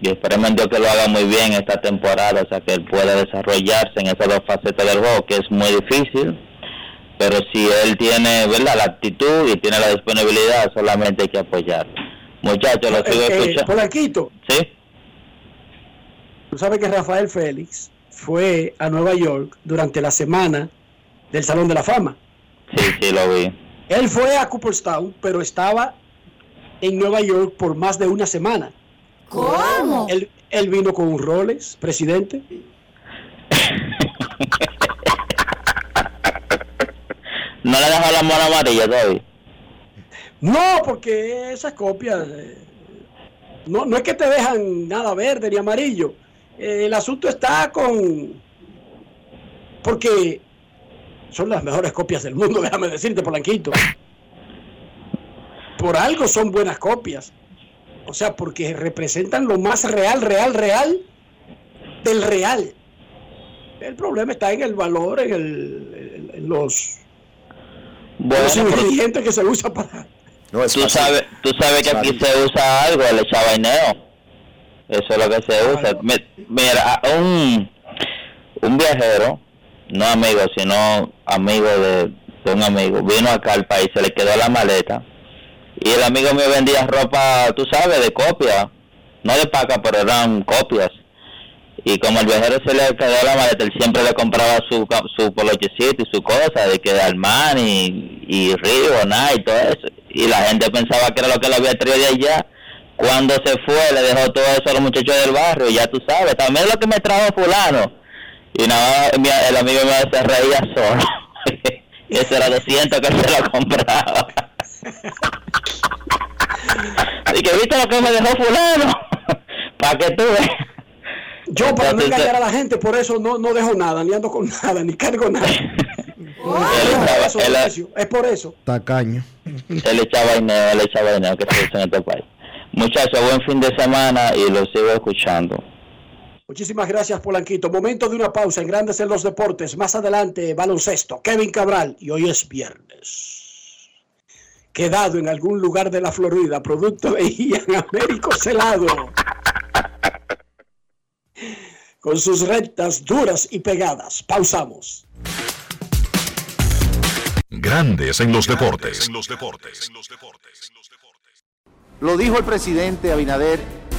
y esperemos Dios que lo haga muy bien esta temporada, o sea, que él pueda desarrollarse en esas dos facetas del juego, que es muy difícil, pero si él tiene, ¿verdad?, la actitud y tiene la disponibilidad, solamente hay que apoyarlo. Muchachos, lo sigo eh, escuchando. Polanquito, ¿Sí? tú sabes que Rafael Félix fue a Nueva York durante la semana del Salón de la Fama. Sí, sí, lo vi. Él fue a Cooperstown, pero estaba en Nueva York por más de una semana. ¿Cómo? Él, él vino con un Rolex, presidente. [laughs] ¿No le dejó la mano amarilla todavía? No, porque esas copias eh, no, no es que te dejan nada verde ni amarillo. Eh, el asunto está con porque son las mejores copias del mundo, [laughs] déjame decirte, Polanquito. Por algo son buenas copias. O sea, porque representan lo más real, real, real del real. El problema está en el valor, en, el, en- los, Bueno, los ingredientes que se usan para... tú sabes, tú sabes que aquí se usa algo, el chabaineo. Eso es lo que se usa. Mi- Mira, a un, un viajero, no amigo, sino amigo de, un amigo, vino acá al país, se le quedó la maleta. Y el amigo mío vendía ropa, tú sabes, de copia. No de paca, pero eran copias. Y como el viajero se le quedó la maleta, él siempre le compraba su, su polochecito y su cosa, de que de Armani y Río, y todo eso. Y la gente pensaba que era lo que le había traído de allá. Cuando se fue, le dejó todo eso a los muchachos del barrio, ya tú sabes. También lo que me trajo fulano. Y nada, mi- el amigo mío se reía solo. y [laughs] eso era 200 que se lo compraba. Así que viste lo que me dejó fulano. [laughs] Para que tú veas. Yo para no engañar a la gente, por eso no, no dejo nada, ni ando con nada, ni cargo nada. [laughs] Eso, él- Dionisio, es por eso. Tacaño. Él echa vaineo, él echa vaineo que se dice en este país. Muchachos, buen fin de semana y lo sigo escuchando. Muchísimas gracias, Polanquito. Momento de una pausa en Grandes en los Deportes. Más adelante, baloncesto. Kevin Cabral. Y hoy es viernes. Quedado en algún lugar de la Florida, producto de Ian Américo Celado. Con sus rectas duras y pegadas. Pausamos. Grandes en los deportes. Lo dijo el presidente Abinader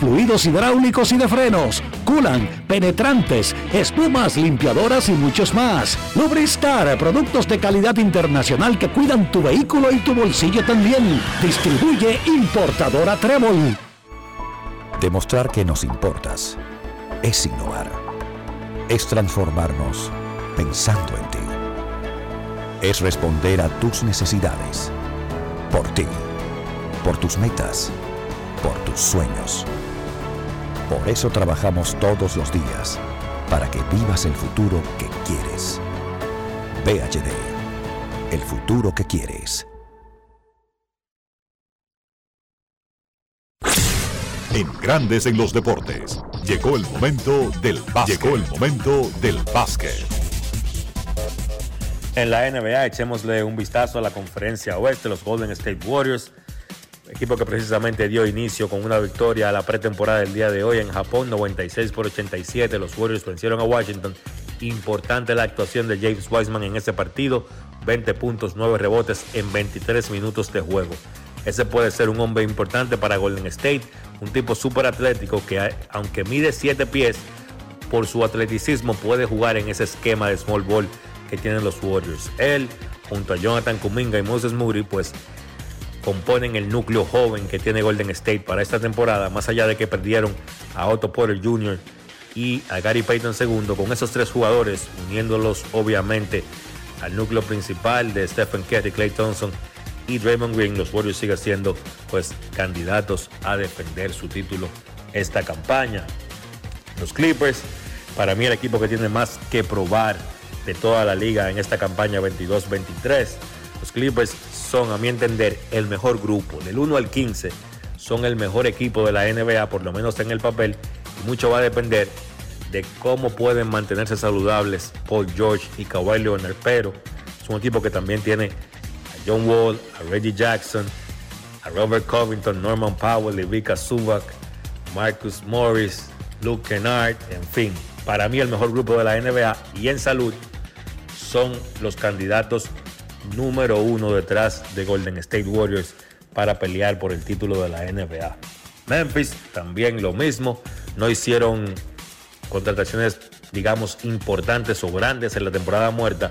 fluidos hidráulicos y de frenos, culan, penetrantes, espumas, limpiadoras y muchos más. Lubristar, productos de calidad internacional que cuidan tu vehículo y tu bolsillo también. Distribuye importadora Trébol. Demostrar que nos importas es innovar. Es transformarnos pensando en ti. Es responder a tus necesidades. Por ti. Por tus metas. Por tus sueños. Por eso trabajamos todos los días. Para que vivas el futuro que quieres. VHD. El futuro que quieres. En Grandes en los deportes. Llegó el momento del básquet. Llegó el momento del básquet. En la NBA, echémosle un vistazo a la conferencia oeste, los Golden State Warriors, equipo que precisamente dio inicio con una victoria a la pretemporada del día de hoy en Japón, 96 por 87. Los Warriors vencieron a Washington. Importante la actuación de James Wiseman en ese partido, 20 puntos, 9 rebotes en 23 minutos de juego. Ese puede ser un hombre importante para Golden State, un tipo súper atlético que aunque mide 7 pies, por su atleticismo puede jugar en ese esquema de small ball que tienen los Warriors. Él, junto a Jonathan Kuminga y Moses Moody, pues componen el núcleo joven que tiene Golden State para esta temporada, más allá de que perdieron a Otto Porter Jr. y a Gary Payton II, con esos tres jugadores, uniéndolos obviamente al núcleo principal de Stephen Curry, Clay Thompson y Draymond Green, los Warriors siguen siendo pues candidatos a defender su título esta campaña. Los Clippers, para mí el equipo que tiene más que probar de toda la liga en esta campaña 22-23. Los Clippers son, a mi entender, el mejor grupo. Del 1 al 15 son el mejor equipo de la NBA, por lo menos en el papel. Y mucho va a depender de cómo pueden mantenerse saludables Paul George y Kawhi Leonard. Pero es un equipo que también tiene a John Wall, a Reggie Jackson, a Robert Covington, Norman Powell, Ivica Subak, Marcus Morris, Luke Kennard, en fin. Para mí el mejor grupo de la NBA y en salud son los candidatos número uno detrás de Golden State Warriors para pelear por el título de la NBA. Memphis también lo mismo, no hicieron contrataciones, digamos, importantes o grandes en la temporada muerta.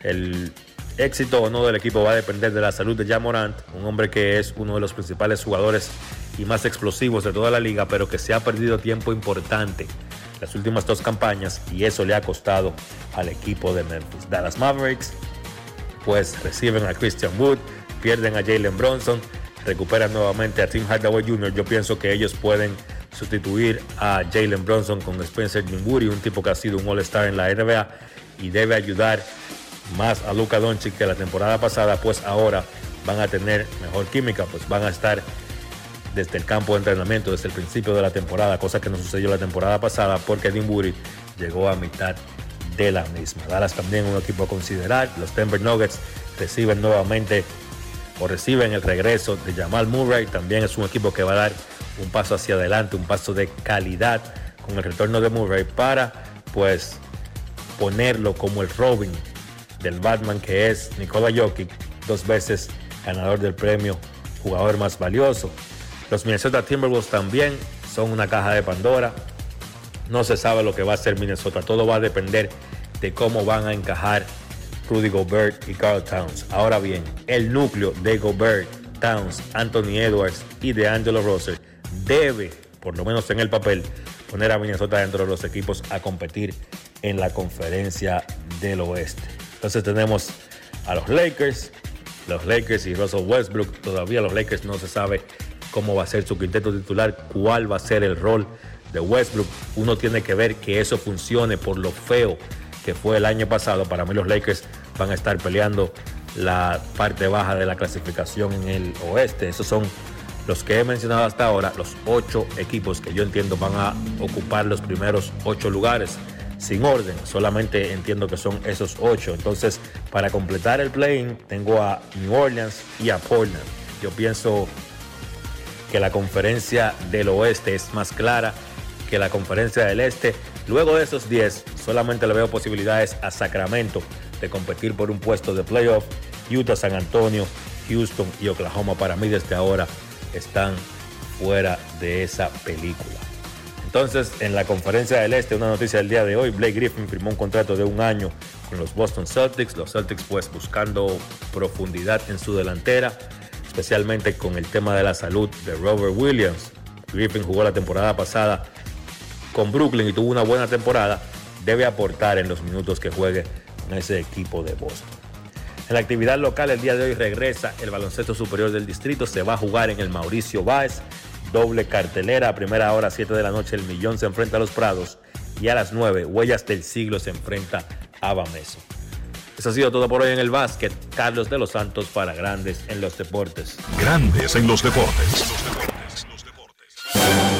El éxito o no del equipo va a depender de la salud de Jamorant, un hombre que es uno de los principales jugadores y más explosivos de toda la liga, pero que se ha perdido tiempo importante las últimas dos campañas y eso le ha costado al equipo de Memphis. Dallas Mavericks pues reciben a Christian Wood, pierden a Jalen Bronson, recuperan nuevamente a Tim Hardaway Jr. Yo pienso que ellos pueden sustituir a Jalen Bronson con Spencer Dinwiddie, un tipo que ha sido un All-Star en la NBA y debe ayudar más a Luka Doncic que la temporada pasada, pues ahora van a tener mejor química, pues van a estar desde el campo de entrenamiento, desde el principio de la temporada, cosa que no sucedió la temporada pasada porque Dinwiddie llegó a mitad de la misma. Dallas también un equipo a considerar. Los Denver Nuggets reciben nuevamente o reciben el regreso de Jamal Murray. También es un equipo que va a dar un paso hacia adelante, un paso de calidad con el retorno de Murray para pues ponerlo como el Robin del Batman que es Nikola Jokic, dos veces ganador del premio jugador más valioso. Los Minnesota Timberwolves también son una caja de Pandora. No se sabe lo que va a hacer Minnesota. Todo va a depender de cómo van a encajar Rudy Gobert y Carl Towns. Ahora bien, el núcleo de Gobert, Towns, Anthony Edwards y de Angelo Russell debe, por lo menos en el papel, poner a Minnesota dentro de los equipos a competir en la conferencia del oeste. Entonces tenemos a los Lakers, los Lakers y Russell Westbrook. Todavía los Lakers no se sabe cómo va a ser su quinteto titular, cuál va a ser el rol de Westbrook. Uno tiene que ver que eso funcione por lo feo que fue el año pasado. Para mí los Lakers van a estar peleando la parte baja de la clasificación en el oeste. Esos son los que he mencionado hasta ahora, los ocho equipos que yo entiendo van a ocupar los primeros ocho lugares. Sin orden, solamente entiendo que son esos ocho. Entonces, para completar el play tengo a New Orleans y a Portland. Yo pienso que la conferencia del oeste es más clara que la conferencia del este. Luego de esos 10, solamente le veo posibilidades a Sacramento de competir por un puesto de playoff. Utah, San Antonio, Houston y Oklahoma para mí desde ahora están fuera de esa película. Entonces, en la conferencia del Este, una noticia del día de hoy, Blake Griffin firmó un contrato de un año con los Boston Celtics. Los Celtics pues buscando profundidad en su delantera, especialmente con el tema de la salud de Robert Williams. Griffin jugó la temporada pasada con Brooklyn y tuvo una buena temporada. Debe aportar en los minutos que juegue en ese equipo de Boston. En la actividad local el día de hoy regresa el baloncesto superior del distrito. Se va a jugar en el Mauricio Báez. Doble cartelera. A primera hora, 7 de la noche, el Millón se enfrenta a los Prados. Y a las 9, Huellas del Siglo se enfrenta a Bameso. Eso ha sido todo por hoy en el básquet. Carlos de los Santos para Grandes en los Deportes. Grandes en los deportes. Y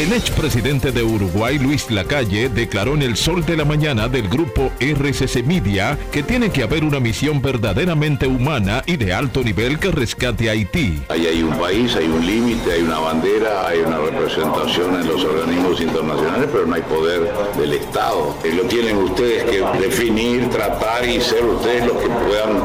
El expresidente de Uruguay, Luis Lacalle, declaró en el sol de la mañana del grupo RCC Media que tiene que haber una misión verdaderamente humana y de alto nivel que rescate a Haití. Ahí hay un país, hay un límite, hay una bandera, hay una representación en los organismos internacionales, pero no hay poder del Estado. Eh, Lo tienen ustedes que definir, tratar y ser ustedes los que puedan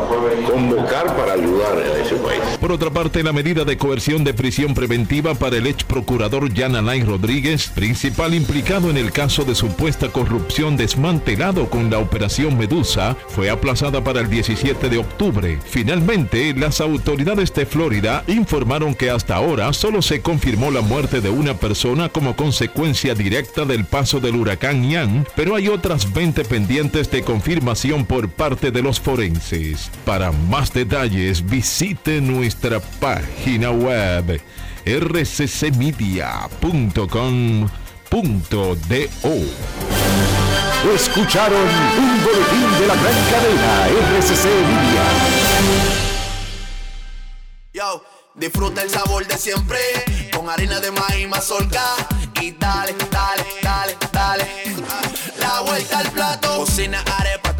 convocar para ayudar a ese país. Por otra parte, la medida de coerción de prisión preventiva para el ex procurador Jan Alain Rodríguez, principal implicado en el caso de supuesta corrupción desmantelado con la operación Medusa, fue aplazada para el 17 de octubre. Finalmente, las autoridades de Florida informaron que hasta ahora solo se confirmó la muerte de una persona como consecuencia directa del paso del huracán Ian, pero hay otras 20 pendientes de confirmación por parte de los forenses. Para más detalles, visite nuestra página web rccmedia.com.do. Escucharon un boletín de la gran cadena RCC Libia. Yo, disfruta el sabor de siempre con harina de maíz mazorca y dale, dale, dale, dale. La vuelta al plato, cocina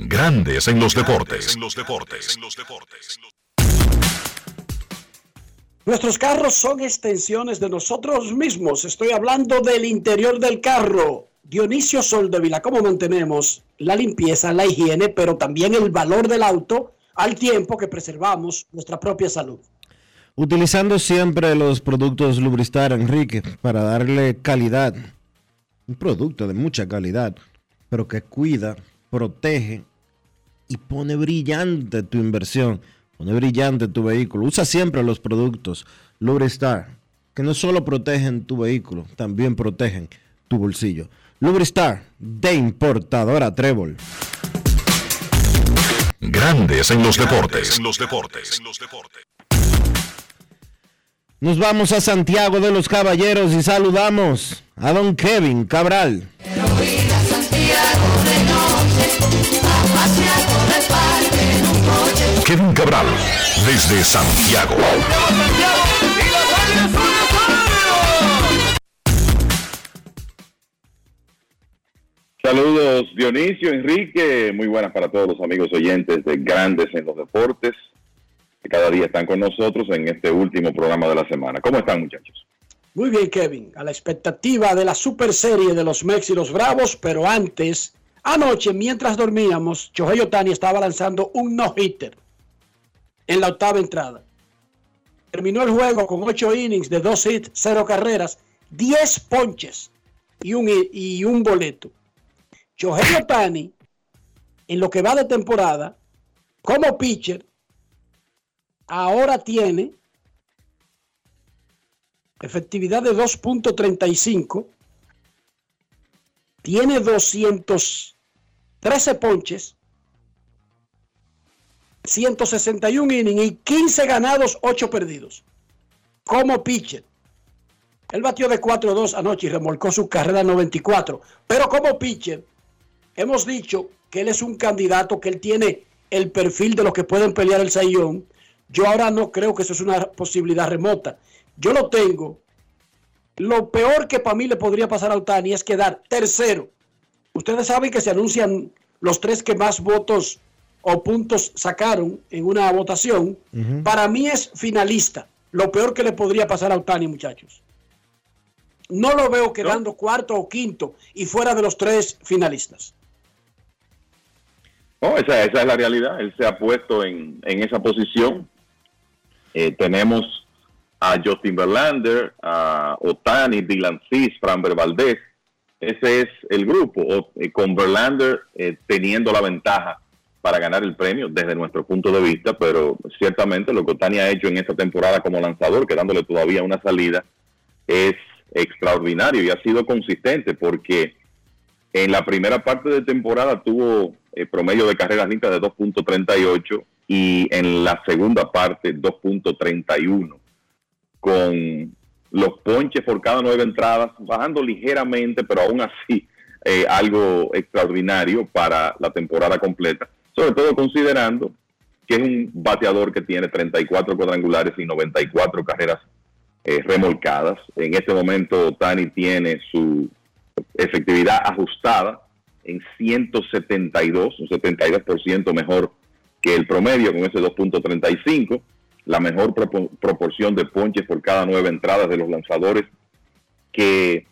Grandes en los deportes. Nuestros carros son extensiones de nosotros mismos. Estoy hablando del interior del carro. Dionisio Soldevila, ¿cómo mantenemos la limpieza, la higiene, pero también el valor del auto al tiempo que preservamos nuestra propia salud? Utilizando siempre los productos Lubristar, Enrique, para darle calidad. Un producto de mucha calidad, pero que cuida, protege y pone brillante tu inversión, pone brillante tu vehículo. Usa siempre los productos Lubristar, que no solo protegen tu vehículo, también protegen tu bolsillo. Lubristar, de importadora Trébol. Grandes en los deportes. Nos vamos a Santiago de los Caballeros y saludamos a don Kevin Cabral. Kevin Cabral, desde Santiago. Saludos Dionisio, Enrique, muy buenas para todos los amigos oyentes de Grandes en los Deportes, que cada día están con nosotros en este último programa de la semana. ¿Cómo están muchachos? Muy bien, Kevin. A la expectativa de la super serie de los Mex y los Bravos, pero antes, anoche, mientras dormíamos, Shohei Otani estaba lanzando un no-hitter en la octava entrada. Terminó el juego con ocho innings de dos hits, cero carreras, 10 ponches y un, y un boleto. Shohei Otani, en lo que va de temporada, como pitcher, ahora tiene efectividad de 2.35, tiene 213 ponches, 161 innings y 15 ganados, 8 perdidos. Como pitcher. Él batió de 4-2 anoche y remolcó su carrera 94. Pero como pitcher, hemos dicho que él es un candidato, que él tiene el perfil de los que pueden pelear el sayón. Yo ahora no creo que eso es una posibilidad remota. Yo lo tengo. Lo peor que para mí le podría pasar a Otani es quedar tercero. Ustedes saben que se anuncian los tres que más votos o puntos sacaron en una votación. Para mí es finalista. Lo peor que le podría pasar a Otani, muchachos. No lo veo quedando cuarto o quinto y fuera de los tres finalistas. No, esa, esa es la realidad. Él se ha puesto en, en esa posición. Eh, tenemos a Justin Verlander, a Otani, Dylan Cis, Framber Valdez. Ese es el grupo, o, eh, con Verlander eh, teniendo la ventaja para ganar el premio desde nuestro punto de vista, pero ciertamente lo que Otani ha hecho en esta temporada como lanzador, quedándole todavía una salida, es extraordinario y ha sido consistente porque en la primera parte de temporada tuvo eh, promedio de carreras limpias de 2.38 y en la segunda parte 2.31 con los ponches por cada nueve entradas, bajando ligeramente, pero aún así eh, algo extraordinario para la temporada completa, sobre todo considerando que es un bateador que tiene 34 cuadrangulares y 94 carreras eh, remolcadas. En este momento Tani tiene su efectividad ajustada en 172, un 72% mejor que el promedio con ese 2.35 la mejor proporción de ponches por cada nueve entradas de los lanzadores que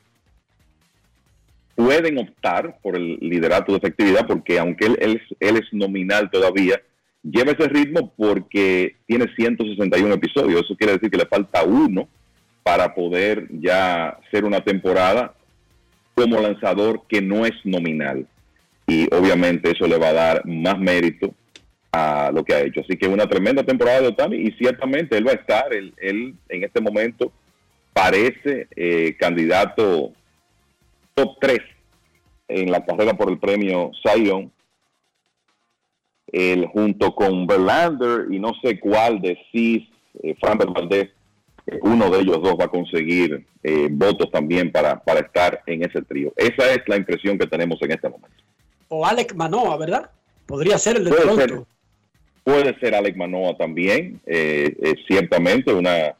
pueden optar por el liderato de efectividad, porque aunque él, él, él, es nominal todavía, lleva ese ritmo porque tiene 161 episodios. Eso quiere decir que le falta uno para poder ya ser una temporada como lanzador que no es nominal. Y obviamente eso le va a dar más mérito a lo que ha hecho. Así que una tremenda temporada de Otani y ciertamente él va a estar, él, él en este momento parece eh, candidato top 3 en la carrera por el premio Zion. el, junto con Verlander y no sé cuál de Cis, eh, Fran Valdez, eh, uno de ellos dos va a conseguir eh, votos también para, para estar en ese trío. Esa es la impresión que tenemos en este momento. O Alec Manoa, ¿verdad? Podría ser el de Puede Toronto. ser, puede ser Alec Manoa también, eh, eh, ciertamente una,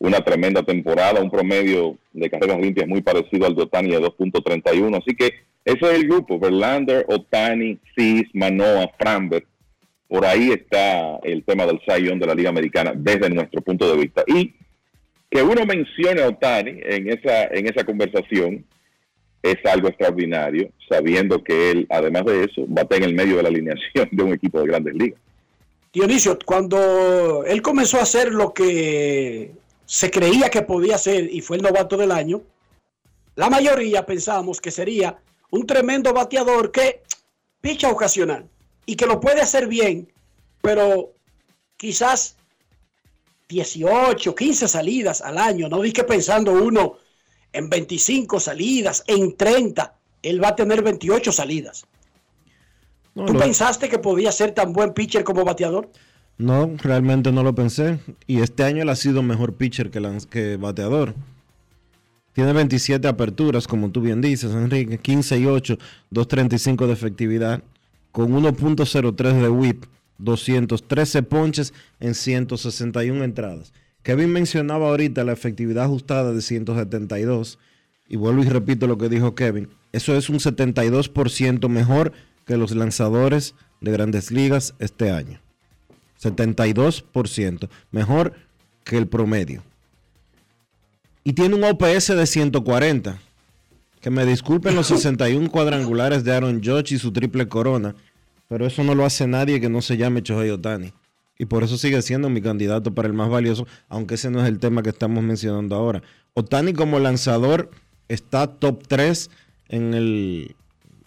una tremenda temporada, un promedio de carreras limpias muy parecido al de Otani de 2.31, así que ese es el grupo, Verlander, Otani, Cis, Manoa, Framberg, por ahí está el tema del Young de la Liga Americana desde nuestro punto de vista. Y que uno mencione a Otani en esa, en esa conversación es algo extraordinario, sabiendo que él, además de eso, bate en el medio de la alineación de un equipo de grandes ligas. Dionisio, cuando él comenzó a hacer lo que se creía que podía hacer y fue el novato del año, la mayoría pensábamos que sería un tremendo bateador que picha ocasional y que lo puede hacer bien, pero quizás 18, 15 salidas al año, no di que pensando uno en 25 salidas, en 30, él va a tener 28 salidas. ¿Tú pensaste que podía ser tan buen pitcher como bateador? No, realmente no lo pensé. Y este año él ha sido mejor pitcher que, bateador. Tiene 27 aperturas, como tú bien dices, Enrique. 15 y 8, 2.35 de efectividad. Con 1.03 de whip, 213 ponches en 161 entradas. Kevin mencionaba ahorita la efectividad ajustada de 172. Y vuelvo y repito lo que dijo Kevin. Eso es un 72% mejor que los lanzadores de grandes ligas este año. 72%. Mejor que el promedio. Y tiene un OPS de 140. Que me disculpen los [laughs] 61 cuadrangulares de Aaron Judge y su triple corona. Pero eso no lo hace nadie que no se llame Shohei Otani. Y por eso sigue siendo mi candidato para el más valioso, aunque ese no es el tema que estamos mencionando ahora. Otani como lanzador está top 3 en, el,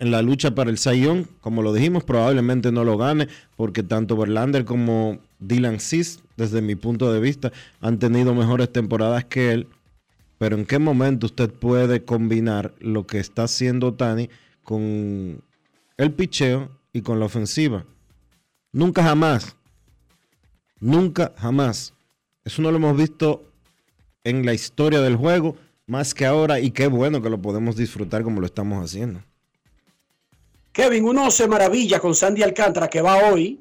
en la lucha para el Young. Como lo dijimos, probablemente no lo gane, porque tanto Verlander como Dylan Cis, desde mi punto de vista, han tenido mejores temporadas que él. Pero en qué momento usted puede combinar lo que está haciendo Otani con el picheo y con la ofensiva. Nunca jamás. Nunca jamás. Eso no lo hemos visto en la historia del juego más que ahora y qué bueno que lo podemos disfrutar como lo estamos haciendo. Kevin, uno se maravilla con Sandy Alcántara que va hoy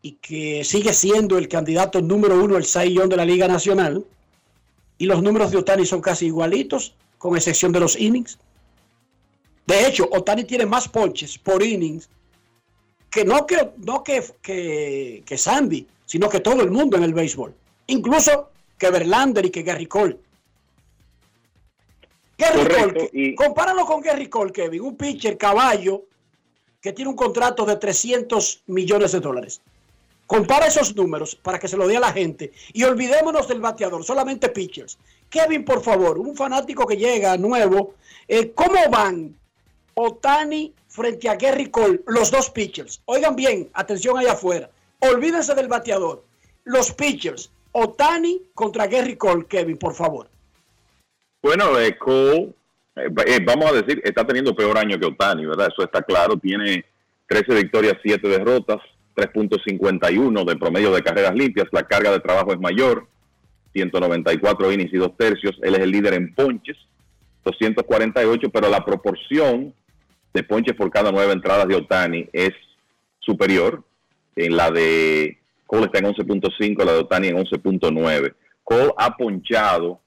y que sigue siendo el candidato número uno Cy Young de la Liga Nacional. Y los números de Otani son casi igualitos, con excepción de los innings. De hecho, Otani tiene más ponches por innings que no que, no que, que, que Sandy, sino que todo el mundo en el béisbol. Incluso que Verlander y que Gary Cole. Gary Correcto, Cole, compáralo con Gary Cole, Kevin, un pitcher caballo que tiene un contrato de 300 millones de dólares. Compara esos números para que se lo dé a la gente y olvidémonos del bateador, solamente pitchers. Kevin, por favor, un fanático que llega nuevo, eh, ¿cómo van Otani frente a Gary Cole, los dos pitchers? Oigan bien, atención allá afuera. Olvídense del bateador. Los pitchers, Otani contra Gary Cole, Kevin, por favor. Bueno, eh, Cole, eh, eh, vamos a decir, está teniendo peor año que Otani, ¿verdad? Eso está claro. Tiene 13 victorias, 7 derrotas, 3.51 de promedio de carreras limpias. La carga de trabajo es mayor, 194 innings y dos tercios. Él es el líder en ponches, 248, pero la proporción de ponches por cada nueve entradas de Otani es superior. En la de Cole está en 11.5, la de Otani en 11.9. Cole ha ponchado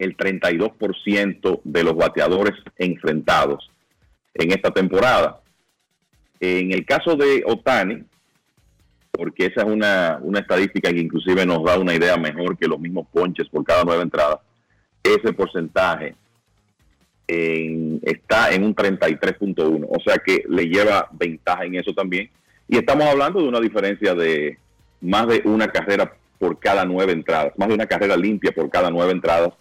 el 32% de los bateadores enfrentados en esta temporada. En el caso de Otani, porque esa es una, una estadística que inclusive nos da una idea mejor que los mismos ponches por cada nueve entradas, ese porcentaje en- está en un 33.1, o sea que le lleva ventaja en eso también. Y estamos hablando de una diferencia de más de una carrera por cada nueve entradas, más de una carrera limpia por cada nueve entradas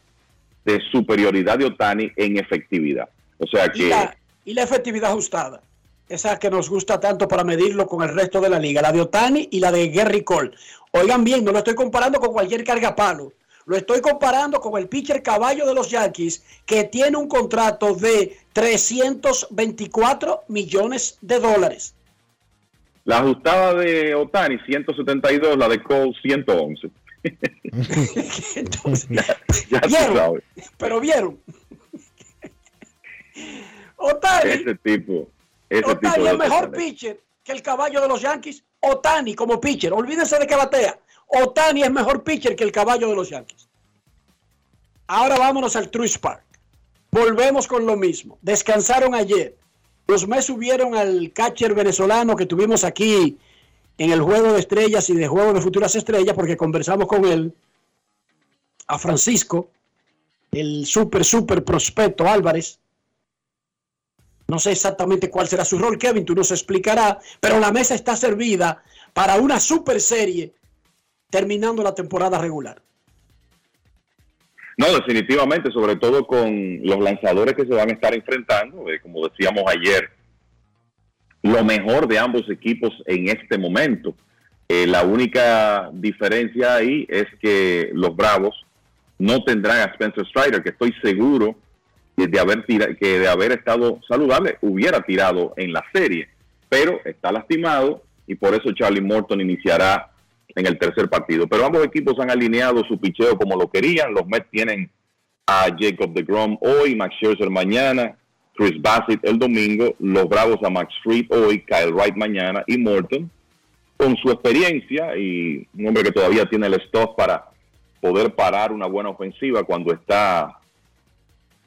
de superioridad de Otani en efectividad. O sea Y que la, y la efectividad ajustada. Esa que nos gusta tanto para medirlo con el resto de la liga. La de Otani y la de Gary Cole. Oigan bien, no lo estoy comparando con cualquier cargapalo. Lo estoy comparando con el pitcher caballo de los Yankees que tiene un contrato de 324 millones de dólares. La ajustada de Otani 172, la de Cole 111. [laughs] ya tú ¿Vieron? sabes. Pero vieron. Otani, Ese tipo. Ese tipo Otani de es mejor pitcher que el caballo de los Yankees. Otani como pitcher. Olvídense de que batea. Otani es mejor pitcher que el caballo de los Yankees. Ahora vámonos al Truist Park. Volvemos con lo mismo. Descansaron ayer. Los Mets subieron al catcher venezolano que tuvimos aquí en el Juego de Estrellas y de Juego de Futuras Estrellas porque conversamos con él, a Francisco, el super, super prospecto Álvarez. No sé exactamente cuál será su rol, Kevin, tú nos explicarás, pero la mesa está servida para una super serie terminando la temporada regular. No, definitivamente, sobre todo con los lanzadores que se van a estar enfrentando, eh, como decíamos ayer, lo mejor de ambos equipos en este momento. Eh, la única diferencia ahí es que los Bravos no tendrán a Spencer Strider, que estoy seguro de haber, tira- que de haber estado saludable hubiera tirado en la serie, pero está lastimado y por eso Charlie Morton iniciará en el tercer partido. Pero ambos equipos han alineado su picheo como lo querían. Los Mets tienen a Jacob deGrom hoy, Max Scherzer mañana, Chris Bassett el domingo, los Bravos a Max Fried hoy, Kyle Wright mañana y Morton con su experiencia y un hombre que todavía tiene el stock para poder parar una buena ofensiva cuando está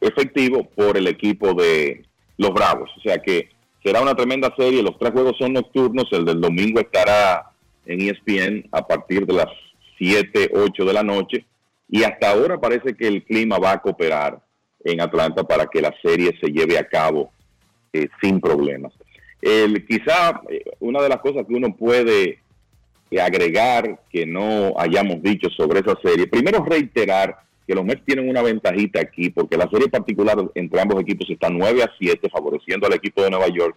efectivo por el equipo de los Bravos. O sea que será una tremenda serie. Los tres juegos son nocturnos. El del domingo estará en ESPN a partir de las 7, 8 de la noche. Y hasta ahora parece que el clima va a cooperar en Atlanta para que la serie se lleve a cabo eh, sin problemas. El, quizá eh, una de las cosas que uno puede eh, agregar que no hayamos dicho sobre esa serie, primero reiterar que los Mets tienen una ventajita aquí, porque la serie particular entre ambos equipos está 9 a 7, favoreciendo al equipo de Nueva York.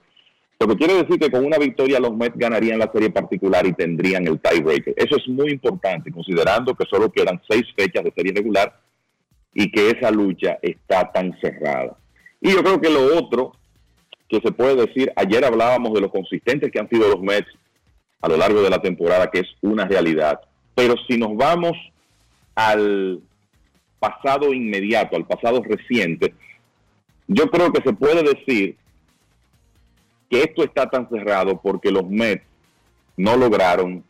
Lo que quiere decir que con una victoria los Mets ganarían la serie particular y tendrían el tiebreaker. Eso es muy importante, considerando que solo quedan seis fechas de serie regular y que esa lucha está tan cerrada. Y yo creo que lo otro que se puede decir, ayer hablábamos de lo consistentes que han sido los Mets a lo largo de la temporada, que es una realidad. Pero si nos vamos al pasado inmediato, al pasado reciente, yo creo que se puede decir que esto está tan cerrado porque los Mets no lograron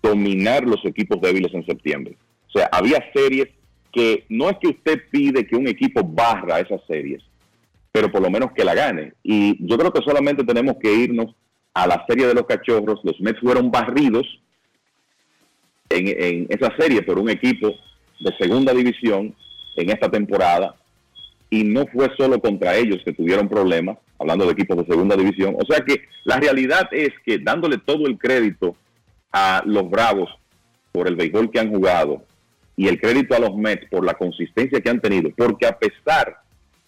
dominar los equipos débiles en septiembre. O sea, había series que no es que usted pide que un equipo barra esas series, pero por lo menos que la gane. Y yo creo que solamente tenemos que irnos a la serie de los cachorros. Los Mets fueron barridos en, en esa serie por un equipo de segunda división en esta temporada y no fue solo contra ellos que tuvieron problemas, hablando de equipos de segunda división. O sea que la realidad es que dándole todo el crédito a los Bravos por el béisbol que han jugado y el crédito a los Mets por la consistencia que han tenido, porque a pesar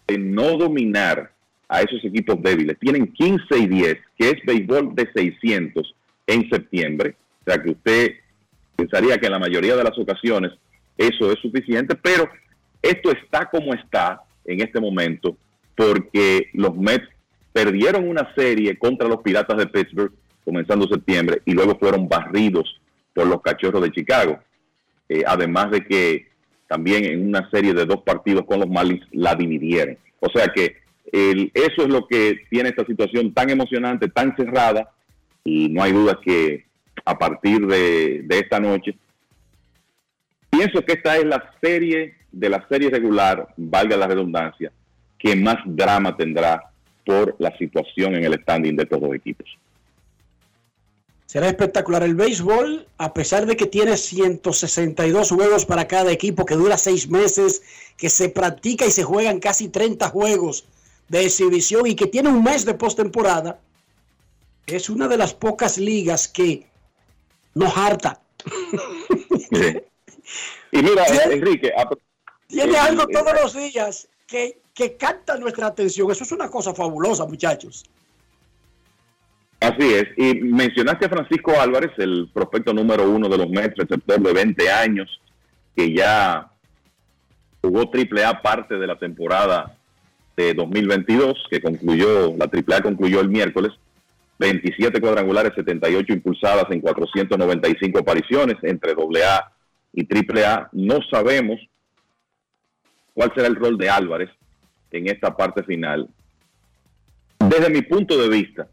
de no dominar a esos equipos débiles, tienen 15 y 10, que es béisbol de 600 en septiembre. O sea que usted pensaría que en la mayoría de las ocasiones eso es suficiente, pero esto está como está en este momento porque los Mets perdieron una serie contra los Piratas de Pittsburgh comenzando septiembre y luego fueron barridos por los Cachorros de Chicago. Eh, además de que también en una serie de dos partidos con los Marlins la dividieron. O sea que el- eso es lo que tiene esta situación tan emocionante, tan cerrada y no hay duda que a partir de, de esta noche pienso que esta es la serie de la serie regular, valga la redundancia, que más drama tendrá por la situación en el standing de estos dos equipos. Será espectacular el béisbol, a pesar de que tiene 162 juegos para cada equipo, que dura seis meses, que se practica y se juegan casi 30 juegos de exhibición y que tiene un mes de postemporada. Es una de las pocas ligas que nos harta. Y mira, Tiene- Enrique, Tiene eh, algo eh, todos los días que, que capta nuestra atención. Eso es una cosa fabulosa, muchachos. Así es. Y mencionaste a Francisco Álvarez, el prospecto número uno de los Mets, receptor de 20 años, que ya jugó triple A parte de la temporada de 2022, que concluyó, la triple A concluyó el miércoles. 27 cuadrangulares, 78 impulsadas en 495 apariciones entre AA y AAA. No sabemos cuál será el rol de Álvarez en esta parte final. Desde mi punto de vista,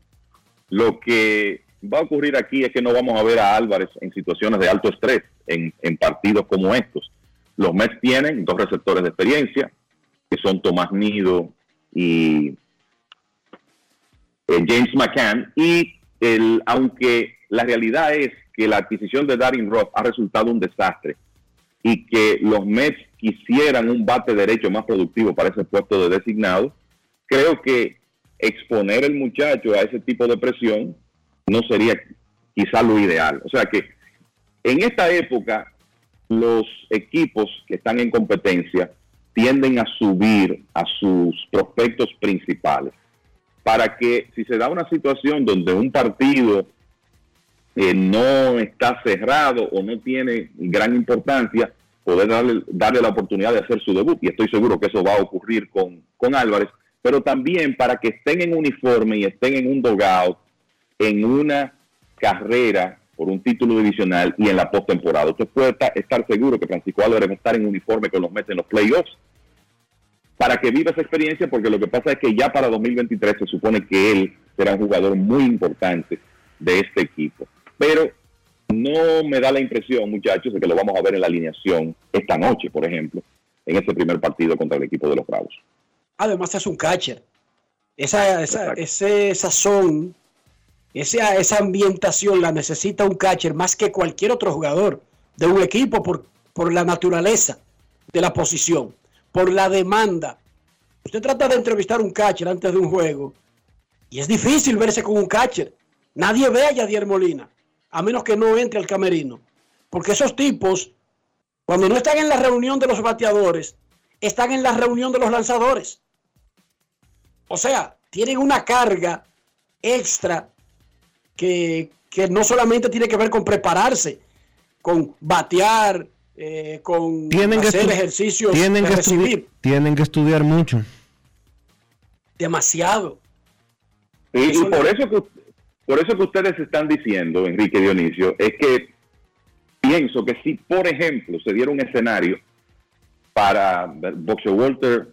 lo que va a ocurrir aquí es que no vamos a ver a Álvarez en situaciones de alto estrés en, partidos como estos. Los Mets tienen dos receptores de experiencia, que son Tomás Nido y eh, James McCann. Y el, aunque la realidad es que la adquisición de Darin Roth ha resultado un desastre y que los Mets quisieran un bate derecho más productivo para ese puesto de designado, creo que exponer el muchacho a ese tipo de presión no sería quizá lo ideal. O sea que en esta época los equipos que están en competencia tienden a subir a sus prospectos principales para que si se da una situación donde un partido eh, no está cerrado o no tiene gran importancia, poder darle, darle la oportunidad de hacer su debut. Y estoy seguro que eso va a ocurrir con, con Álvarez, pero también para que estén en uniforme y estén en un dogout, en una carrera por un título divisional y en la postemporada. Usted puede estar, seguro que Francisco Álvarez va a estar en uniforme con los Mets en los playoffs para que viva esa experiencia, porque lo que pasa es que ya para 2023 se supone que él será un jugador muy importante de este equipo. Pero no me da la impresión, muchachos, de que lo vamos a ver en la alineación esta noche, por ejemplo, en ese primer partido contra el equipo de los Bravos. Además es un catcher. Esa, esa, ese sazón, esa, esa ambientación la necesita un catcher más que cualquier otro jugador de un equipo por, por la naturaleza de la posición, por la demanda. Usted trata de entrevistar un catcher antes de un juego y es difícil verse con un catcher. Nadie ve a Yadier Molina, a menos que no entre al camerino. Porque esos tipos, cuando no están en la reunión de los bateadores, están en la reunión de los lanzadores. O sea, tienen una carga extra que, que no solamente tiene que ver con prepararse, con batear, eh, con Tienen que, hacer estu- ejercicios tienen, de que recibir. tienen que estudiar mucho. Demasiado. Y, por le- eso que por eso que ustedes están diciendo, Enrique Dionisio, es que pienso que si, por ejemplo, se diera un escenario para Boxer Walter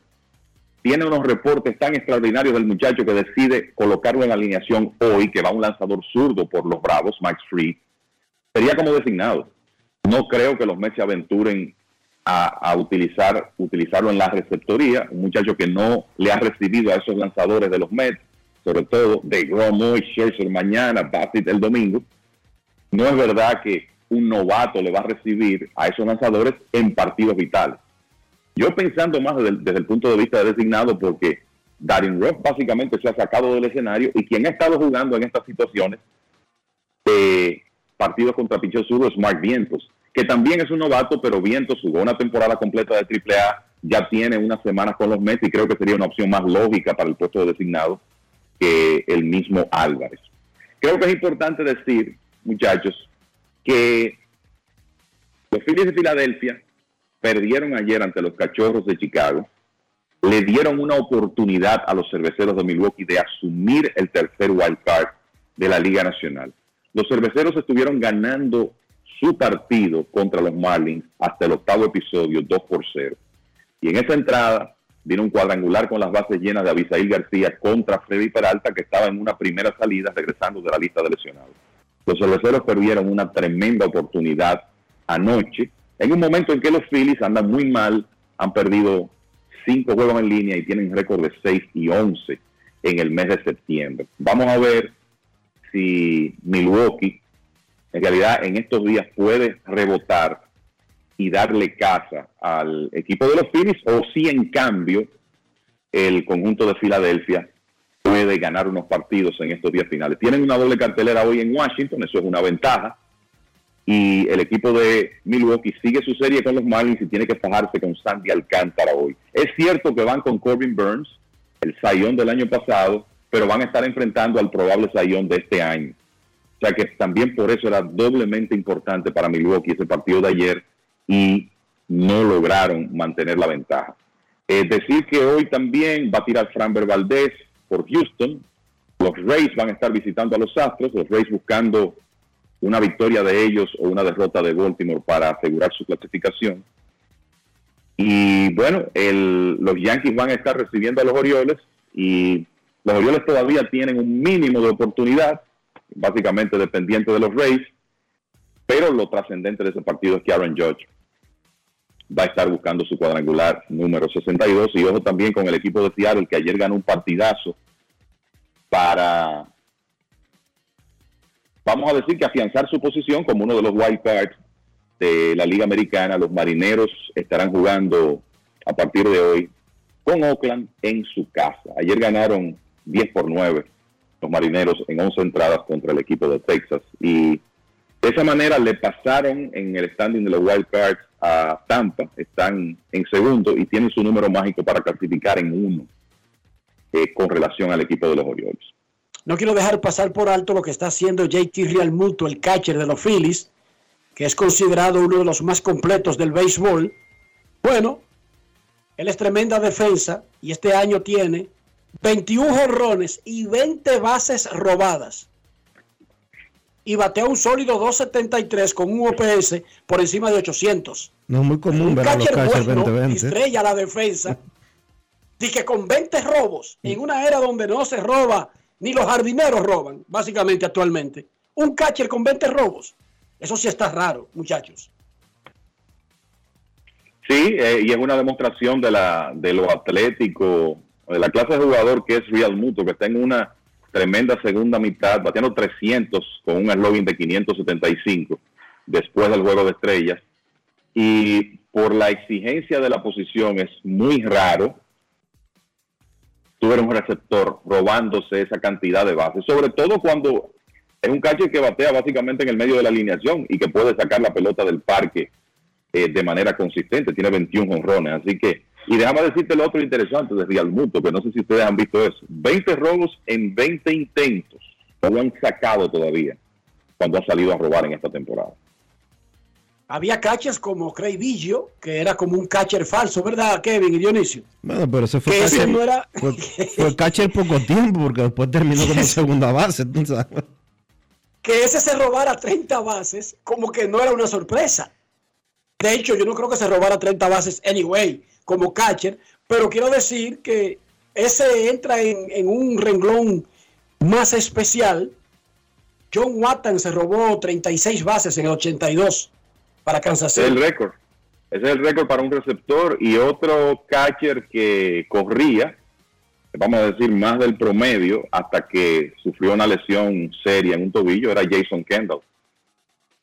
tiene unos reportes tan extraordinarios del muchacho que decide colocarlo en alineación hoy, que va un lanzador zurdo por los Bravos, Max Free, sería como designado. No creo que los Mets se aventuren a, a utilizar, utilizarlo en la receptoría, un muchacho que no le ha recibido a esos lanzadores de los Mets, sobre todo de Gromoy, Scherzer mañana, Bassett el domingo. No es verdad que un novato le va a recibir a esos lanzadores en partidos vitales. Yo pensando más desde, el- punto de vista de designado, porque Darin Roth básicamente se ha sacado del escenario y quien ha estado jugando en estas situaciones de partidos contra Pichot Zurdo es Mark Vientos, que también es un novato, pero Vientos jugó una temporada completa de AAA, ya tiene unas semanas con los Mets y creo que sería una opción más lógica para el puesto de designado que el mismo Álvarez. Creo que es importante decir, muchachos, que los Phillies de Filadelfia perdieron ayer ante los Cachorros de Chicago, le dieron una oportunidad a los cerveceros de Milwaukee de asumir el tercer wild card de la Liga Nacional. Los cerveceros estuvieron ganando su partido contra los Marlins hasta el octavo episodio, 2 por 0. Y en esa entrada vino un cuadrangular con las bases llenas de Abisail García contra Freddy Peralta, que estaba en una primera salida regresando de la lista de lesionados. Los cerveceros perdieron una tremenda oportunidad anoche, en un momento en que los Phillies andan muy mal, han perdido cinco juegos en línea y tienen récord de 6 y 11 en el mes de septiembre. Vamos a ver si Milwaukee en realidad en estos días puede rebotar y darle casa al equipo de los Phillies o si en cambio el conjunto de Filadelfia puede ganar unos partidos en estos días finales. Tienen una doble cartelera hoy en Washington, eso es una ventaja. Y el equipo de Milwaukee sigue su serie con los Marlins y tiene que fajarse con Sandy Alcántara hoy. Es cierto que van con Corbin Burns, el sayón del año pasado, pero van a estar enfrentando al probable sayón de este año. O sea que también por eso era doblemente importante para Milwaukee ese partido de ayer y no lograron mantener la ventaja. Es decir, que hoy también va a tirar Framber Valdez por Houston, Los Rays van a estar visitando a los Astros, los Rays buscando una victoria de ellos o una derrota de Baltimore para asegurar su clasificación. Y bueno, el- los Yankees van a estar recibiendo a los Orioles y los Orioles todavía tienen un mínimo de oportunidad, básicamente dependiente de los Rays, pero lo trascendente de ese partido es que Aaron Judge va a estar buscando su cuadrangular número 62 y ojo también con el equipo de Seattle que ayer ganó un partidazo para, vamos a decir que afianzar su posición como uno de los wild cards de la Liga Americana. Los Marineros estarán jugando a partir de hoy con Oakland en su casa. Ayer ganaron 10 por 9 los Marineros en 11 entradas contra el equipo de Texas y de esa manera le pasaron en el standing de los wild cards a Tampa, están en segundo y tienen su número mágico para clasificar en uno eh, con relación al equipo de los Orioles. No quiero dejar pasar por alto lo que está haciendo JT Realmuto, el catcher de los Phillies, que es considerado uno de los más completos del béisbol. Bueno, él es tremenda defensa y este año tiene 21 jonrones y 20 bases robadas. Y batea un sólido 273 con un OPS por encima de 800. No es muy común Un ver a los catcher bueno, 2020. estrella la defensa. Y que con 20 robos, en una era donde no se roba, ni los jardineros roban, básicamente actualmente. Un catcher con 20 robos. Eso sí está raro, muchachos. Sí, eh, y es una demostración de, la, de lo atlético, de la clase de jugador que es Real Muto, que está en una tremenda segunda mitad, bateando 300 con un eslogan de 575 después del juego de estrellas. Y por la exigencia de la posición es muy raro tuviera un receptor robándose esa cantidad de bases, sobre todo cuando es un catcher que batea básicamente en el medio de la alineación y que puede sacar la pelota del parque eh, de manera consistente, tiene 21 honrones, así que, y déjame decirte lo otro interesante de Real Muto, que no sé si ustedes han visto eso, 20 robos en 20 intentos, no lo han sacado todavía cuando ha salido a robar en esta temporada. Había catchers como Craig Biggio, que era como un catcher falso, ¿verdad, Kevin y Dionisio? Bueno, pero ese fue Que ese catcher, no era- [laughs] fue, fue catcher poco tiempo, porque después terminó como segunda base. que ese se robara 30 bases, como que no era una sorpresa. De hecho, yo no creo que se robara 30 bases anyway, como catcher, pero quiero decir que ese entra en, en un renglón más especial. John Watton se robó 36 bases en el 82 para Kansas es el récord. Ese es el récord para un receptor y otro catcher que corría, vamos a decir, más del promedio hasta que sufrió una lesión seria en un tobillo, era Jason Kendall,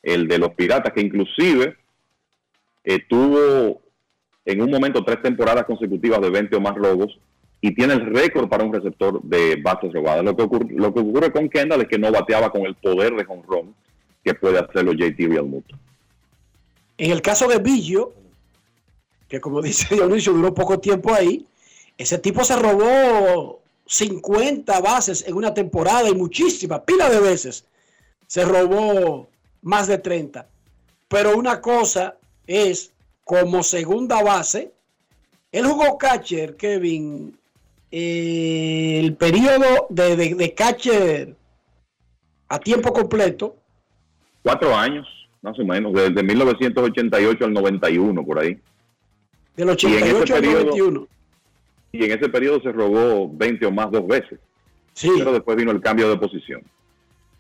el de los Piratas, que inclusive eh, tuvo en un momento tres temporadas consecutivas de 20 o más robos y tiene el récord para un receptor de bases robadas. Lo que, ocurre, lo que ocurre con Kendall es que no bateaba con el poder de jonrón que puede hacerlo JT Realmuto. En el caso de Billo, que como [laughs] dice Dionisio, duró poco tiempo ahí, ese tipo se robó 50 bases en una temporada y muchísimas, pila de veces. Se robó más de 30. Pero una cosa es, como segunda base, él jugó catcher, Kevin, el periodo de, de catcher a tiempo completo, cuatro años, más o menos, desde 1988 al 91, por ahí. del Y en ese 88 al periodo- 91. Y en ese periodo se robó 20 o más dos veces. Sí. Pero después vino el cambio de posición.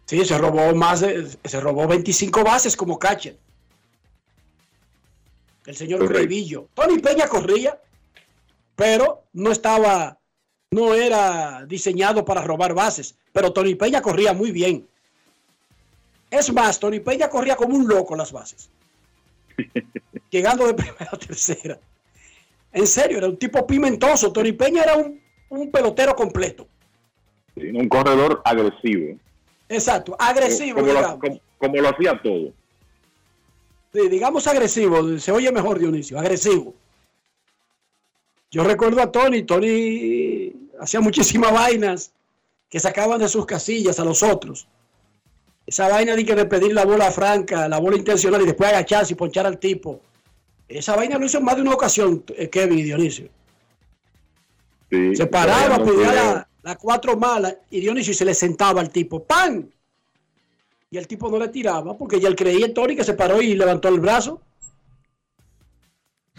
Sí, se robó más de, se robó 25 bases como catcher. El señor. Creivillo. Tony Peña corría, pero no estaba, no era diseñado para robar bases. Pero Tony Peña corría muy bien. Es más, Tony Peña corría como un loco las bases. [laughs] Llegando de primera a tercera. En serio, era un tipo pimentoso. Tony Peña era un, un pelotero completo. Sí, Un corredor agresivo. Exacto, agresivo, como, lo, como lo hacía todo. Sí, digamos agresivo, se oye mejor Dionisio, agresivo. Yo recuerdo a Tony, Tony hacía muchísimas vainas que sacaban de sus casillas a los otros. Esa vaina de que de pedir la bola franca, la bola intencional y después agacharse y ponchar al tipo. Esa vaina lo hizo en más de una ocasión, eh, Kevin y Dionisio. Sí, Se paraba, pedía la, las cuatro malas, y Dionisio se le sentaba al tipo, ¡pan! Y el tipo no le tiraba porque ya él creía en Tony que se paró y levantó el brazo.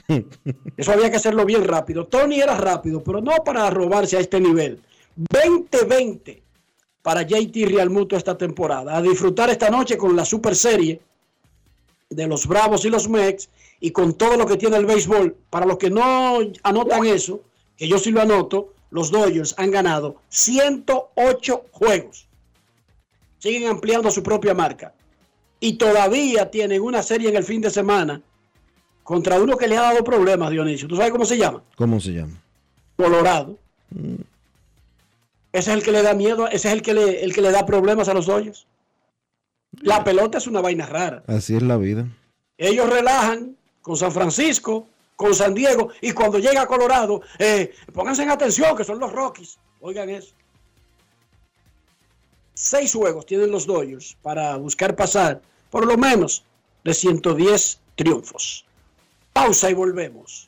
[laughs] Eso había que hacerlo bien rápido. Tony era rápido, pero no para robarse a este nivel. 20-20 para JT Real Muto esta temporada. A disfrutar esta noche con la super serie de los Bravos y los Mex y con todo lo que tiene el béisbol. Para los que no anotan eso, que yo sí lo anoto, los Dodgers han ganado 108 juegos. Siguen ampliando su propia marca. Y todavía tienen una serie en el fin de semana contra uno que le ha dado problemas, Dionisio. ¿Tú sabes cómo se llama? ¿Cómo se llama? Colorado. Ese es el que le da miedo, ese es el que le, el que le da problemas a los Dodgers. La pelota es una vaina rara. Así es la vida. Ellos relajan con San Francisco, con San Diego, y cuando llega a Colorado, eh, pónganse en atención que son los Rockies. Oigan eso. Seis juegos tienen los Dodgers para buscar pasar por lo menos de 110 triunfos. Pausa y volvemos.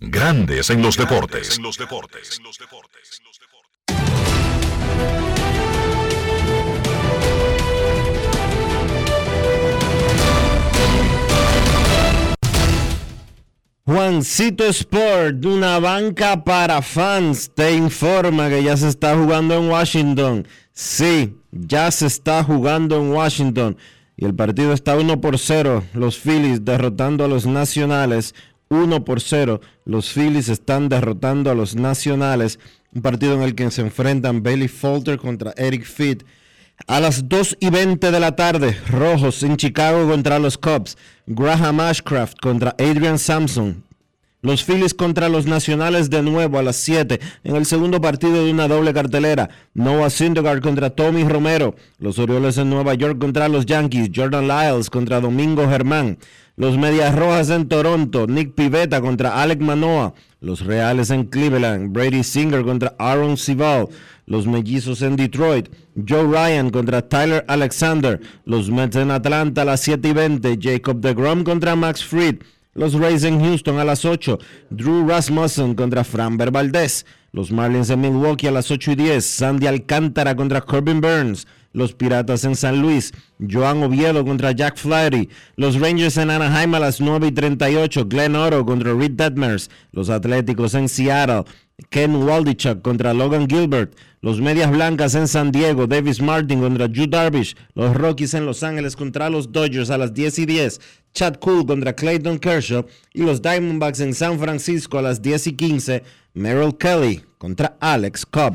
Grandes en los deportes. Juancito Sport, una banca para fans, te informa que ya se está jugando en Washington. Sí, ya se está jugando en Washington. Y el partido está 1 por 0. Los Phillies derrotando a los Nacionales. 1 por 0. Los Phillies están derrotando a los Nacionales. Un partido en el que se enfrentan Bailey Falter contra Eric Fitt. A las 2 y 20 de la tarde, Rojos en Chicago contra los Cubs. Graham Ashcraft contra Adrian Sampson. Los Phillies contra los Nacionales de nuevo a las 7 en el segundo partido de una doble cartelera. Noah Syndergaard contra Tommy Romero. Los Orioles en Nueva York contra los Yankees. Jordan Lyles contra Domingo Germán. Los Medias Rojas en Toronto. Nick Pivetta contra Alec Manoa. Los Reales en Cleveland. Brady Singer contra Aaron Sival. Los Mellizos en Detroit. Joe Ryan contra Tyler Alexander. Los Mets en Atlanta a las 7 y 20. Jacob DeGrom contra Max Fried. Los Rays en Houston a las 8. Drew Rasmussen contra Framber Valdez. Los Marlins en Milwaukee a las 8 y 10. Sandy Alcántara contra Corbin Burns. Los Piratas en San Luis. Joan Oviedo contra Jack Flaherty. Los Rangers en Anaheim a las 9 y 38. Glenn Oro contra Reed Detmers. Los Atléticos en Seattle. Ken Waldichuk contra Logan Gilbert. Los Medias Blancas en San Diego. Davis Martin contra Drew Darvish. Los Rockies en Los Ángeles contra los Dodgers a las 10 y 10. Chad Cool contra Clayton Kershaw. Y los Diamondbacks en San Francisco a las 10 y 15. Merrill Kelly contra Alex Cobb.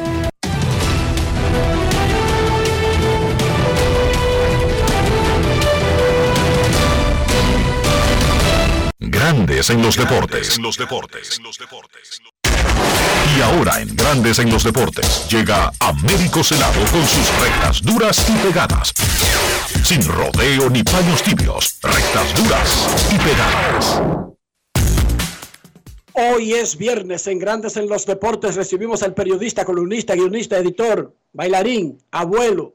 Grandes en los deportes. En los deportes. Y ahora en Grandes en los deportes llega Américo Celado con sus rectas duras y pegadas. Sin rodeo ni paños tibios, rectas duras y pegadas. Hoy es viernes en Grandes en los Deportes. Recibimos al periodista, columnista, guionista, editor, bailarín, abuelo,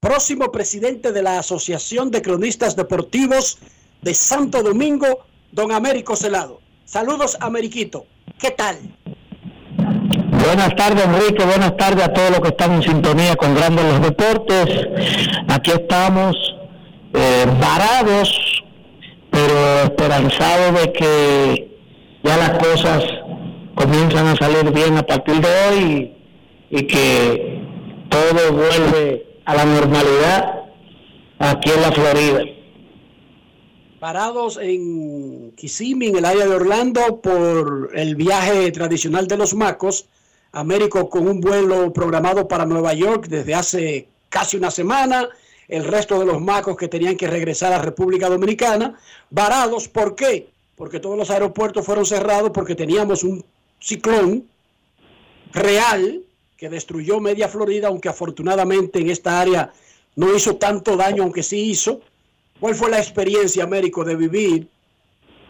próximo presidente de la Asociación de Cronistas Deportivos de Santo Domingo, don Américo Celado. Saludos, Ameriquito. ¿Qué tal? Buenas tardes, Enrique. Buenas tardes a todos los que están en sintonía con Grandes los Deportes. Aquí estamos eh, varados, pero esperanzados de que ya las cosas comienzan a salir bien a partir de hoy y, que todo vuelve a la normalidad aquí en la Florida. Parados en Kissimmee, en el área de Orlando, por el viaje tradicional de los Macos, Américo con un vuelo programado para Nueva York desde hace casi una semana, el resto de los Macos que tenían que regresar a República Dominicana, varados, ¿por qué? porque todos los aeropuertos fueron cerrados porque teníamos un ciclón real que destruyó media Florida, aunque afortunadamente en esta área no hizo tanto daño, aunque sí hizo. ¿Cuál fue la experiencia, Américo, de vivir?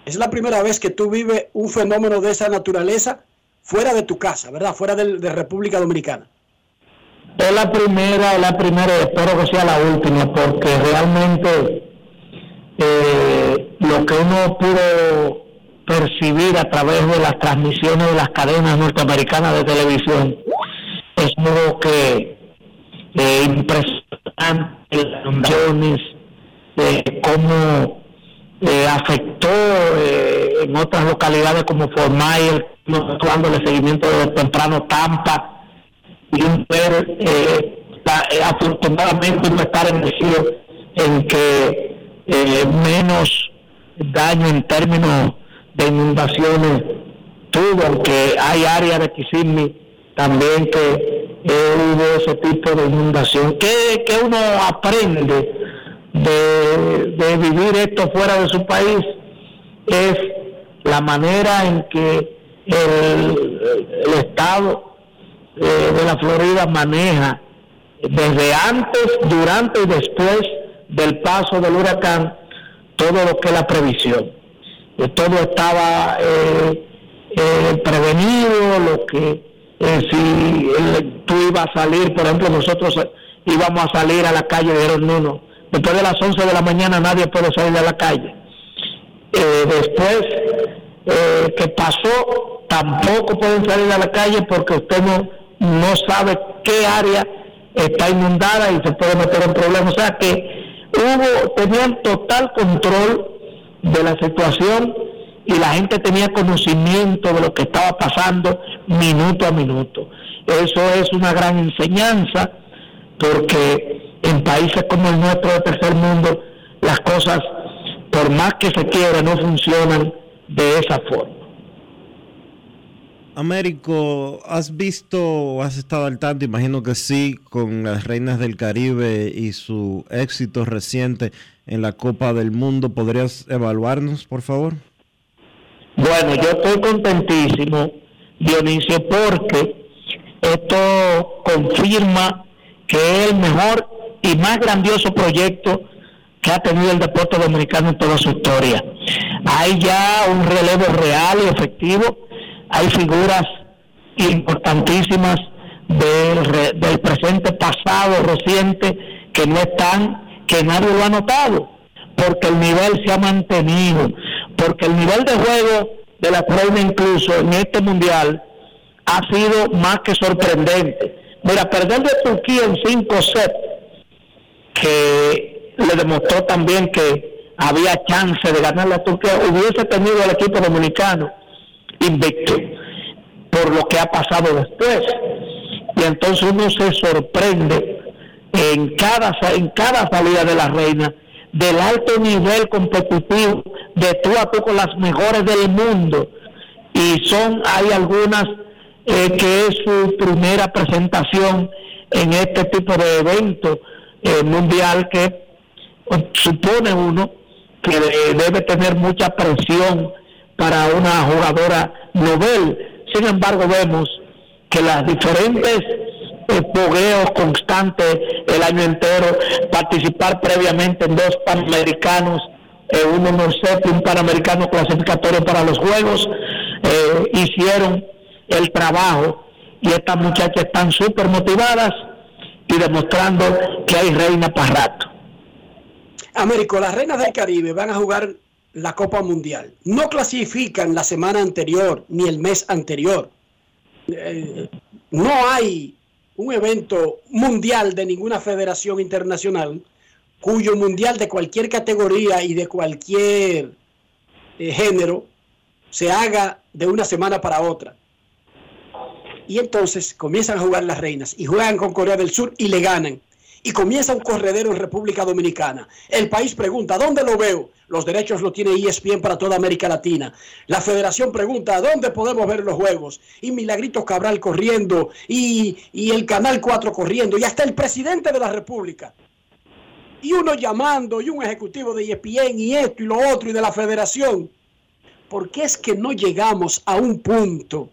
Es la primera vez que tú vives un fenómeno de esa naturaleza fuera de tu casa, ¿verdad? Fuera de, de República Dominicana. Es la primera, es la primera y espero que sea la última, porque realmente eh, lo que uno pudo percibir a través de las transmisiones de las cadenas norteamericanas de televisión es algo que eh, impresionante las eh, cómo eh, afectó eh, en otras localidades como Myers, dándole seguimiento de temprano Tampa, y un ver eh, eh, afortunadamente no estar en en que menos daño en términos de inundaciones tuvo, aunque hay áreas de Kissimmee también que hubo ese tipo de inundación. ¿Qué, qué uno aprende de, de vivir esto fuera de su país? Es la manera en que el, Estado eh, de la Florida maneja desde antes, durante y después del paso del huracán todo lo que es la previsión. Eh, todo estaba eh, eh, prevenido, lo que si tú ibas a salir, por ejemplo, nosotros íbamos a salir a la calle, no, no, después de las 11 de la mañana nadie puede salir a la calle. Eh, después eh, que pasó, tampoco pueden salir a la calle porque usted no, no sabe qué área está inundada y se puede meter en problemas. O sea que hubo, tenían total control de la situación y la gente tenía conocimiento de lo que estaba pasando minuto a minuto. Eso es una gran enseñanza porque en países como el nuestro de tercer mundo las cosas, por más que se quiera, no funcionan de esa forma. Américo, ¿has visto o has estado al tanto? Imagino que sí, con las Reinas del Caribe y su éxito reciente en la Copa del Mundo. ¿Podrías evaluarnos, por favor? Bueno, yo estoy contentísimo, Dionisio, porque esto confirma que es el mejor y más grandioso proyecto que ha tenido el deporte dominicano en toda su historia. Hay ya un relevo real y efectivo, hay figuras importantísimas del, del presente, pasado, reciente, que no están, que nadie lo ha notado, porque el nivel se ha mantenido, porque el nivel de juego de la reina incluso en este mundial ha sido más que sorprendente. Mira, perder de Turquía en 5 sets, que le demostró también que había chance de ganar la Turquía, hubiese tenido el equipo dominicano invicto por lo que ha pasado después. Y entonces uno se sorprende en cada, en cada salida de la reina del alto nivel competitivo de tú a tú con las mejores del mundo. Y son, hay algunas eh, que es su primera presentación en este tipo de evento eh, mundial que pues, supone uno que debe tener mucha presión para una jugadora novel. Sin embargo, vemos que las diferentes eh, fogueos constantes el año entero, participar previamente en dos panamericanos, eh, uno no sé, un panamericano clasificatorio para los Juegos, eh, hicieron el trabajo y estas muchachas están súper motivadas y demostrando que hay reina para rato. Américo, las reinas del Caribe van a jugar la Copa Mundial. No clasifican la semana anterior ni el mes anterior. Eh, no hay un evento mundial de ninguna federación internacional cuyo mundial de cualquier categoría y de cualquier eh, género se haga de una semana para otra. Y entonces comienzan a jugar las reinas y juegan con Corea del Sur y le ganan y comienza un corredero en República Dominicana. El país pregunta, ¿dónde lo veo? Los derechos lo tiene ESPN para toda América Latina. La federación pregunta, ¿dónde podemos ver los juegos? Y Milagrito Cabral corriendo, y, y el Canal 4 corriendo, y hasta el presidente de la República. Y uno llamando, y un ejecutivo de ESPN, y esto y lo otro, y de la federación. ¿Por qué es que no llegamos a un punto,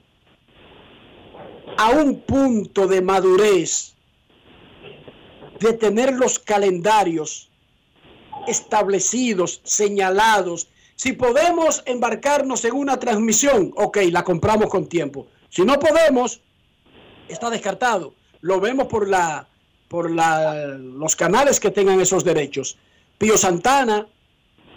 a un punto de madurez? de tener los calendarios establecidos, señalados. Si podemos embarcarnos en una transmisión, ok, la compramos con tiempo. Si no podemos, está descartado. Lo vemos por la por la, los canales que tengan esos derechos. Pío Santana,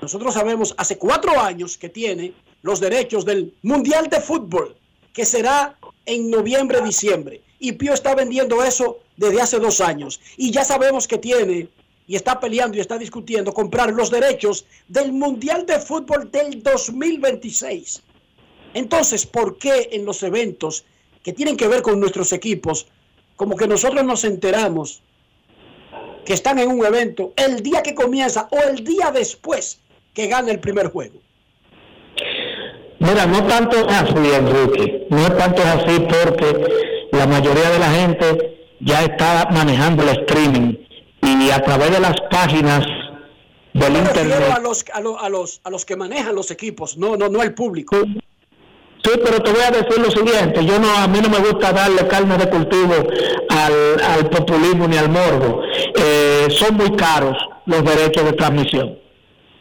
nosotros sabemos hace cuatro años que tiene los derechos del Mundial de Fútbol, que será en noviembre, diciembre. Y Pío está vendiendo eso desde hace dos años. Y ya sabemos que tiene y está peleando y está discutiendo comprar los derechos del Mundial de Fútbol del 2026. Entonces, ¿por qué en los eventos que tienen que ver con nuestros equipos, como que nosotros nos enteramos que están en un evento el día que comienza o el día después que gana el primer juego? Mira, no tanto es así, Enrique, no tanto es así porque la mayoría de la gente ya está manejando el streaming y a través de las páginas del Me internet. a los, a, lo- a los, a los que manejan los equipos, no, no, no el público. Sí, pero te voy a decir lo siguiente, yo no, a mí no me gusta darle carne de cultivo al, al populismo ni al morbo. Eh, son muy caros los derechos de transmisión.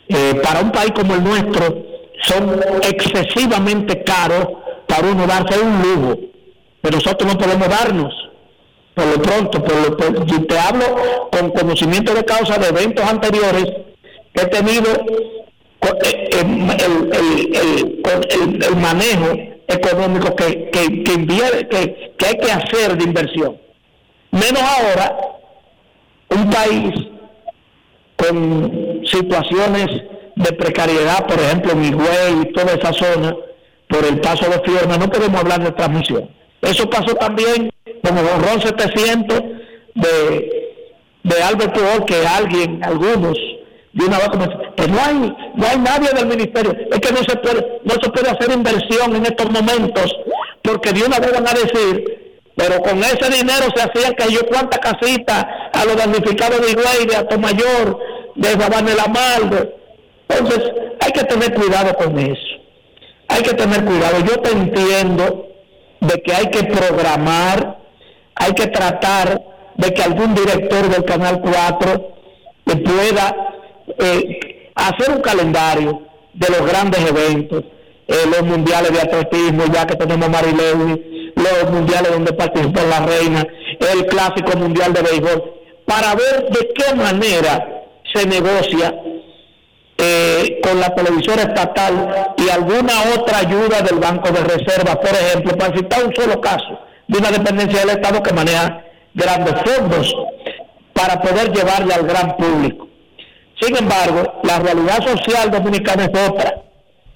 Eh, para un país como el nuestro son excesivamente caros para uno darse un lujo, pero nosotros no podemos darnos. Por lo pronto, por lo, por- y te hablo con conocimiento de causa de eventos anteriores que he tenido eh, el, el- el- el manejo económico que, que, que, invier- que, que hay que hacer de inversión. Menos ahora, un país con situaciones de precariedad, por ejemplo, en Higüey y toda esa zona, por el paso de Fiorna, no podemos hablar de transmisión. Eso pasó también con el Ron 700 de, de Albert que alguien, algunos, de una vez que no hay, no hay nadie del ministerio, es que no se puede, no se puede hacer inversión en estos momentos, porque de una vez van a decir, pero con ese dinero se hacían que yo cuántas casitas a los damnificados de Higüey, de Atomayor, de Sabana de entonces hay que tener cuidado con eso, hay que tener cuidado, yo te entiendo de que hay que programar, hay que tratar de que algún director del Canal 4 eh, pueda eh, hacer un calendario de los grandes eventos, eh, los mundiales de atletismo, ya que tenemos Mari Lewis, los mundiales donde participa la reina, el clásico mundial de béisbol, para ver de qué manera se negocia eh, con la televisora estatal y alguna otra ayuda del Banco de Reserva, por ejemplo, para citar un solo caso de una dependencia del Estado que maneja grandes fondos para poder llevarle al gran público. Sin embargo, la realidad social dominicana es otra.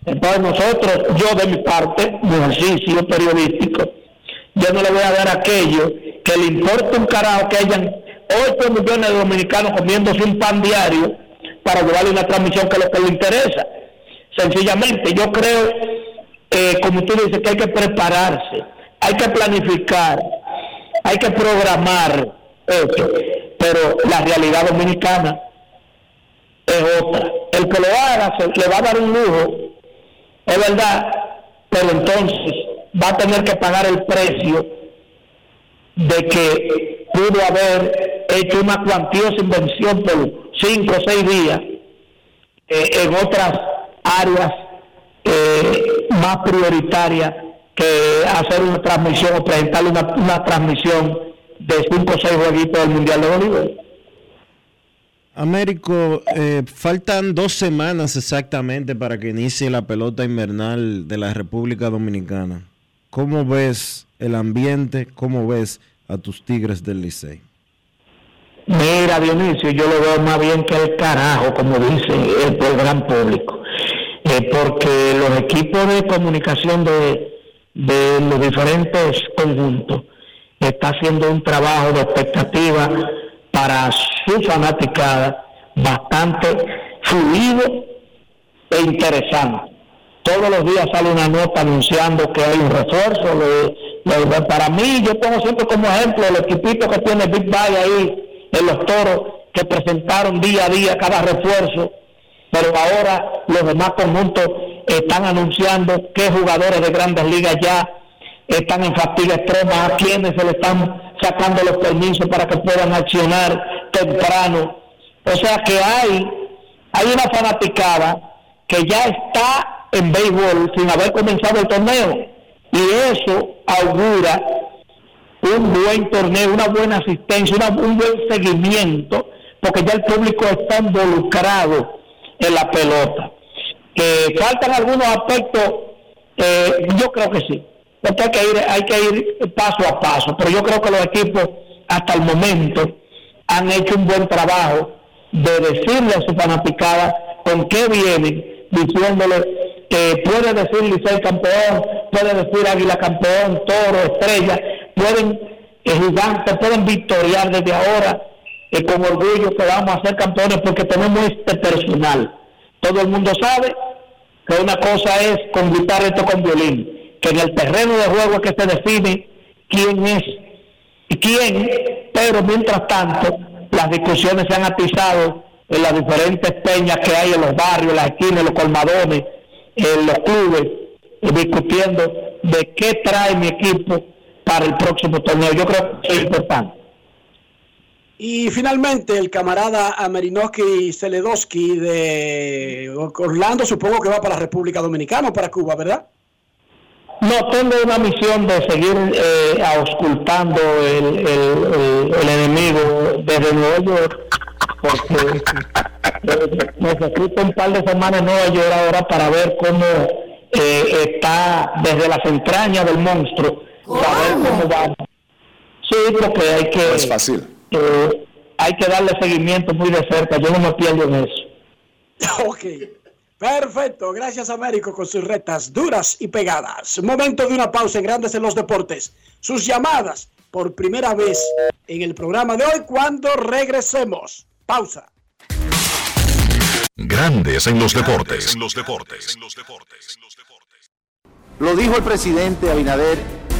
Entonces nosotros, yo de mi parte, mi ejercicio periodístico, yo no le voy a dar aquello que le importa un carajo que hayan 8 millones de dominicanos comiéndose un pan diario para llevarle una transmisión que es lo que le interesa. Sencillamente, yo creo, eh, como tú dices, que hay que prepararse, hay que planificar, hay que programar esto, pero la realidad dominicana es otra. El que lo haga se, le va a dar un lujo, es verdad, pero entonces va a tener que pagar el precio de que pudo haber hecho una cuantiosa inversión por cinco o seis días eh, en otras áreas eh, más prioritarias que hacer una transmisión o presentarle una, una transmisión de cinco o seis jueguitos del Mundial de Bolívar. Américo, eh, faltan dos semanas exactamente para que inicie la pelota invernal de la República Dominicana. ¿Cómo ves el ambiente? ¿Cómo ves a tus Tigres del Licey? Mira, Dionisio, yo lo veo más bien que el carajo, como dice el, gran público. Porque los equipos de comunicación de, de los diferentes conjuntos está haciendo un trabajo de expectativa para su fanaticada bastante fluido e interesante. Todos los días sale una nota anunciando que hay un refuerzo. para mí, yo pongo siempre como ejemplo el equipito que tiene Big Bay ahí en los toros que presentaron día a día cada refuerzo, pero ahora los demás conjuntos están anunciando qué jugadores de grandes ligas ya están en fatiga extrema, a quienes se le están sacando los permisos para que puedan accionar temprano. O sea que hay, hay una fanaticada que ya está en béisbol sin haber comenzado el torneo. Y eso augura un buen torneo, una buena asistencia, una- un buen seguimiento, porque ya el público está involucrado en la pelota. Que faltan algunos aspectos, eh, yo creo que sí, porque hay que ir, hay que ir paso a paso, pero yo creo que los equipos hasta el momento han hecho un buen trabajo de decirle a su fanaticada con qué vienen, diciéndole que puede decir Licey campeón, puede decir Águila campeón, Toro, Estrella, pueden, eh, gigantes, pueden victoriar desde ahora eh, con orgullo que vamos a ser campeones porque tenemos este personal. Todo el mundo sabe que una cosa es con guitarra y con violín, que en el terreno de juego es que se define quién es y quién, pero mientras tanto las discusiones se han atizado en las diferentes peñas que hay en los barrios, las esquinas, los colmadones, en los clubes, discutiendo de qué trae mi equipo para el próximo torneo. Yo creo que es importante. Y finalmente el camarada Amerinoski Celedowski de Orlando, supongo que va para la República Dominicana o para Cuba, ¿verdad? No, tengo una misión de seguir eh, auscultando el, el- el- el enemigo desde Nueva York, porque eh, necesito un par de semanas en Nueva York ahora para ver cómo eh, está desde las entrañas del monstruo, saber cómo va. Sí, porque hay que... Es fácil. eh, hay que darle seguimiento muy de cerca, yo no me pierdo en eso. [laughs] Ok. Perfecto. Gracias, Américo, con sus retas duras y pegadas. Momento de una pausa en Grandes en los Deportes. Sus llamadas por primera vez en el programa de hoy cuando regresemos. Pausa. Grandes en los deportes. Lo dijo el presidente Abinader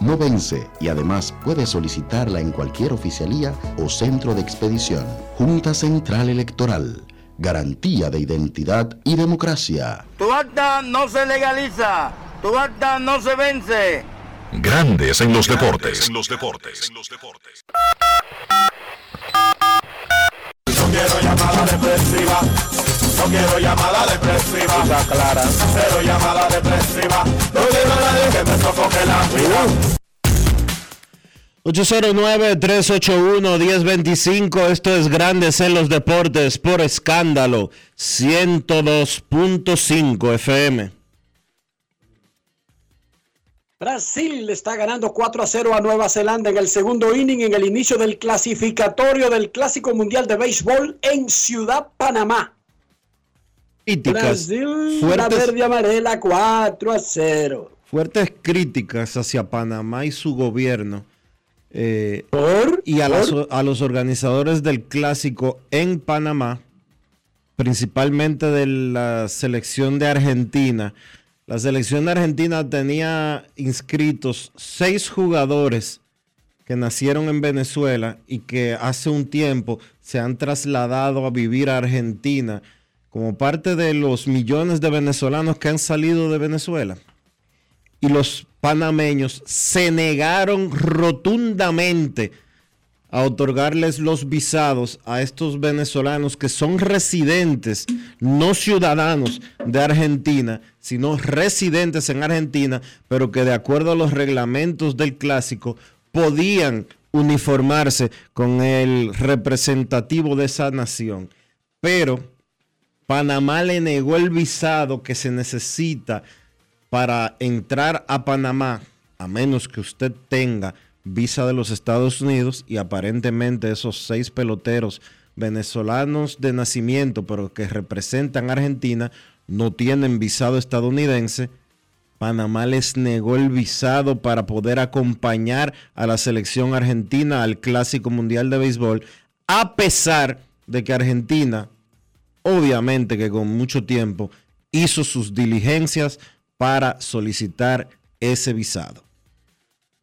no vence y además puedes solicitarla en cualquier oficialía o centro de expedición. Junta Central Electoral. Garantía de identidad y democracia. Tu acta no se legaliza, tu acta no se vence. Grandes en los deportes. En los deportes. No quiero llamada depresiva. No quiero llamada depresiva. clara. Cero llamada depresiva. No quiero a nadie que me sofoque la vida. 809-381-1025, esto es Grandes en los Deportes por escándalo 102.5 FM. Brasil le está ganando 4 a 0 a Nueva Zelanda en el segundo inning en el inicio del clasificatorio del Clásico Mundial de Béisbol en Ciudad Panamá. Críticas Brasil, la fuertes, verde y amarela 4 a 0. fuertes críticas hacia Panamá y su gobierno eh, y a, a los organizadores del clásico en Panamá, principalmente de la selección de Argentina. La selección de Argentina tenía inscritos seis jugadores que nacieron en Venezuela y que hace un tiempo se han trasladado a vivir a Argentina como parte de los millones de venezolanos que han salido de Venezuela. Y los panameños se negaron rotundamente a otorgarles los visados a estos venezolanos que son residentes, no ciudadanos de Argentina, sino residentes en Argentina, pero que de acuerdo a los reglamentos del clásico podían uniformarse con el representativo de esa nación. Pero Panamá le negó el visado que se necesita para entrar a Panamá, a menos que usted tenga visa de los Estados Unidos y aparentemente esos seis peloteros venezolanos de nacimiento, pero que representan a Argentina, no tienen visado estadounidense. Panamá les negó el visado para poder acompañar a la selección argentina al Clásico Mundial de Béisbol, a pesar de que Argentina, obviamente que con mucho tiempo, hizo sus diligencias para solicitar ese visado.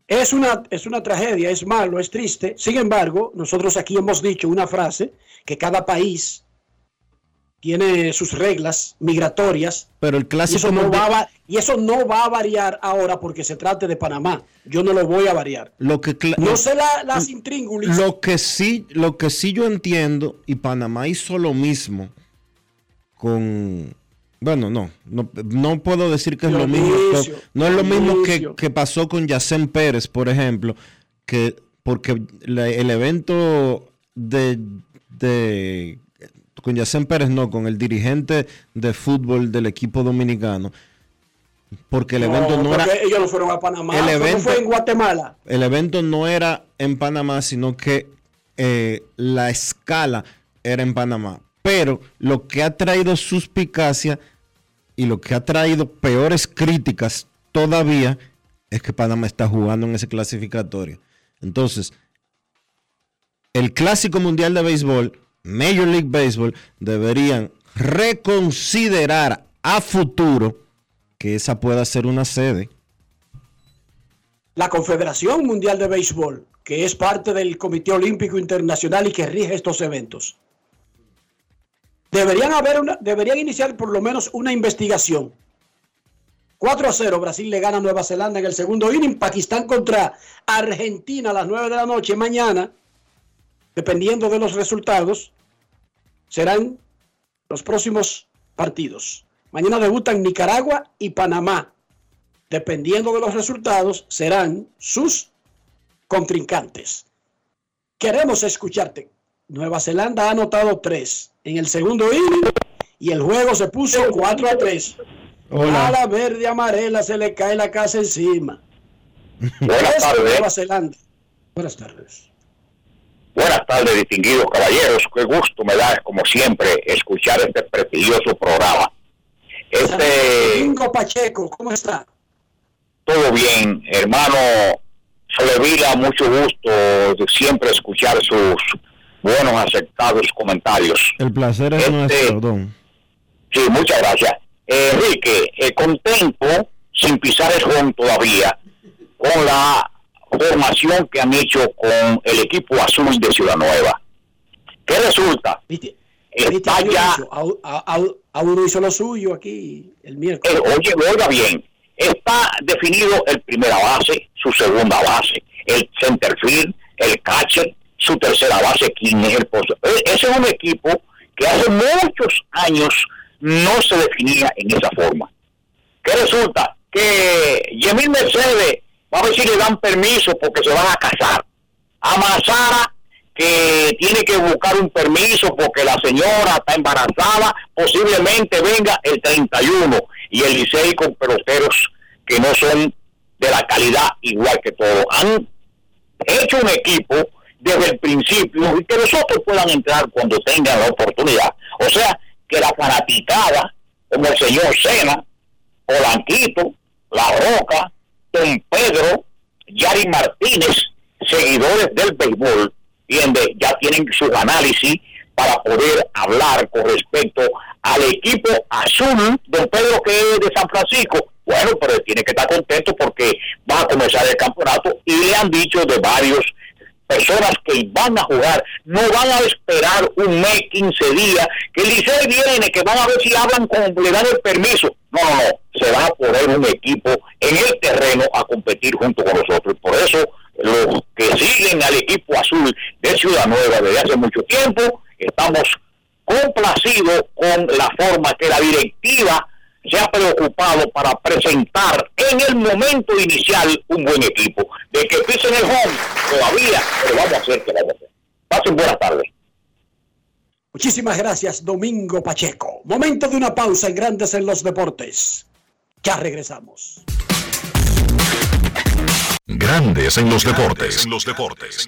Es una, es una tragedia, es malo, es triste. Sin embargo, nosotros aquí hemos dicho una frase que cada país tiene sus reglas migratorias Pero el y Clásico eso, no Mundial- va a, va- y eso no va a variar ahora porque se trate de Panamá. Yo no lo voy a variar. Lo que No sé la- las intríngulis. Lo que sí, lo que sí yo entiendo, y Panamá hizo lo mismo con. Bueno, no, no, no puedo decir que es lo mismo. No es lo mismo que, que pasó con Yacén Pérez, por ejemplo, que porque la- el evento de, de con Yacén Pérez, no, con el dirigente de fútbol del equipo dominicano, porque el evento no, era ellos no fueron a Panamá. El fue- evento- fue en Guatemala. el evento no era en Panamá, sino que eh, la escala era en Panamá. Pero lo que ha traído suspicacia y lo que ha traído peores críticas todavía es que Panamá está jugando en ese clasificatorio. Entonces, el Clásico Mundial de Béisbol, Major League Baseball, deberían reconsiderar a futuro que esa pueda ser una sede. La Confederación Mundial de Béisbol, que es parte del Comité Olímpico Internacional y que rige estos eventos. Deberían, haber una, deberían iniciar por lo menos una investigación. 4 a 0, Brasil le gana a Nueva Zelanda en el segundo inning. Pakistán contra Argentina a las 9 de la noche mañana. Dependiendo de los resultados, serán los próximos partidos. Mañana debutan Nicaragua y Panamá. Dependiendo de los resultados, serán sus contrincantes. Queremos escucharte. Nueva Zelanda ha anotado tres en el segundo inning y el juego se puso 4 a 3. Hola. A la verde amarela se le cae la casa encima. Buenas Esto, tardes. Nueva Zelanda. Buenas tardes. Buenas tardes, distinguidos caballeros. Qué gusto me da, como siempre, escuchar este prestigioso programa. Este, Domingo Pacheco, ¿cómo está? todo bien, hermano Soledad, mucho gusto de siempre escuchar sus buenos, aceptados comentarios. El placer es Este- nuestro, don. Sí, muchas gracias. Eh, Enrique, eh, contento, sin pisar el ron todavía, con la formación que han hecho con el equipo azul de Ciudad Nueva. ¿Qué resulta? Está ya, Au- au- au- Auro hizo lo suyo aquí el miércoles. eh, oye, oiga bien, está definido el primera base, su segunda base, el centerfield, el catcher, su tercera base, quién es el post- Eh, Ese es un equipo que hace muchos años no se definía en esa forma. ¿Qué resulta? Que Yemil Mercedes, va a ver si le dan permiso porque se van a casar. A Mazara, que tiene que buscar un permiso porque la señora está embarazada, posiblemente venga el 31. Y el Licey con peloteros que no son de la calidad igual que todos. Han hecho un equipo desde el principio y que los otros puedan entrar cuando tengan la oportunidad. O sea, que la fanaticada, como el señor Sena, Polanquito, La Roca, Don Pedro, Yari Martínez, seguidores del béisbol, ¿entiende? ya tienen sus análisis para poder hablar con respecto al equipo azul, Don Pedro que es de San Francisco. Bueno, pero tiene que estar contento porque va a comenzar el campeonato y le han dicho de varios personas que van a jugar, no van a esperar un mes, 15 días, que el Licey viene, que van a ver si hablan con, le dan el permiso. No, no, no, se va a poner un equipo en el terreno a competir junto con nosotros. Por eso, los que siguen al equipo azul de Ciudad Nueva desde hace mucho tiempo, estamos complacidos con la forma que la directiva se ha preocupado para presentar en el momento inicial un buen equipo. De que pisen el home todavía, pero vamos a hacer que vamos a hacer. Pasen buenas tardes. Muchísimas gracias, Domingo Pacheco. Momento de una pausa en Grandes en los Deportes. Ya regresamos. Grandes en los deportes. En los deportes.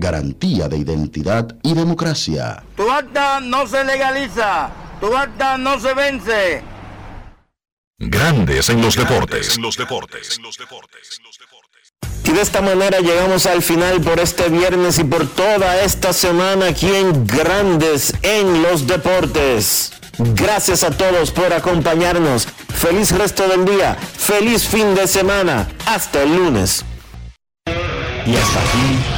Garantía de identidad y democracia. Tu acta no se legaliza, tu acta no se vence. Grandes en los deportes. En los deportes. Y de esta manera llegamos al final por este viernes y por toda esta semana aquí en Grandes en los Deportes. Gracias a todos por acompañarnos. Feliz resto del día. Feliz fin de semana. Hasta el lunes. Y hasta aquí,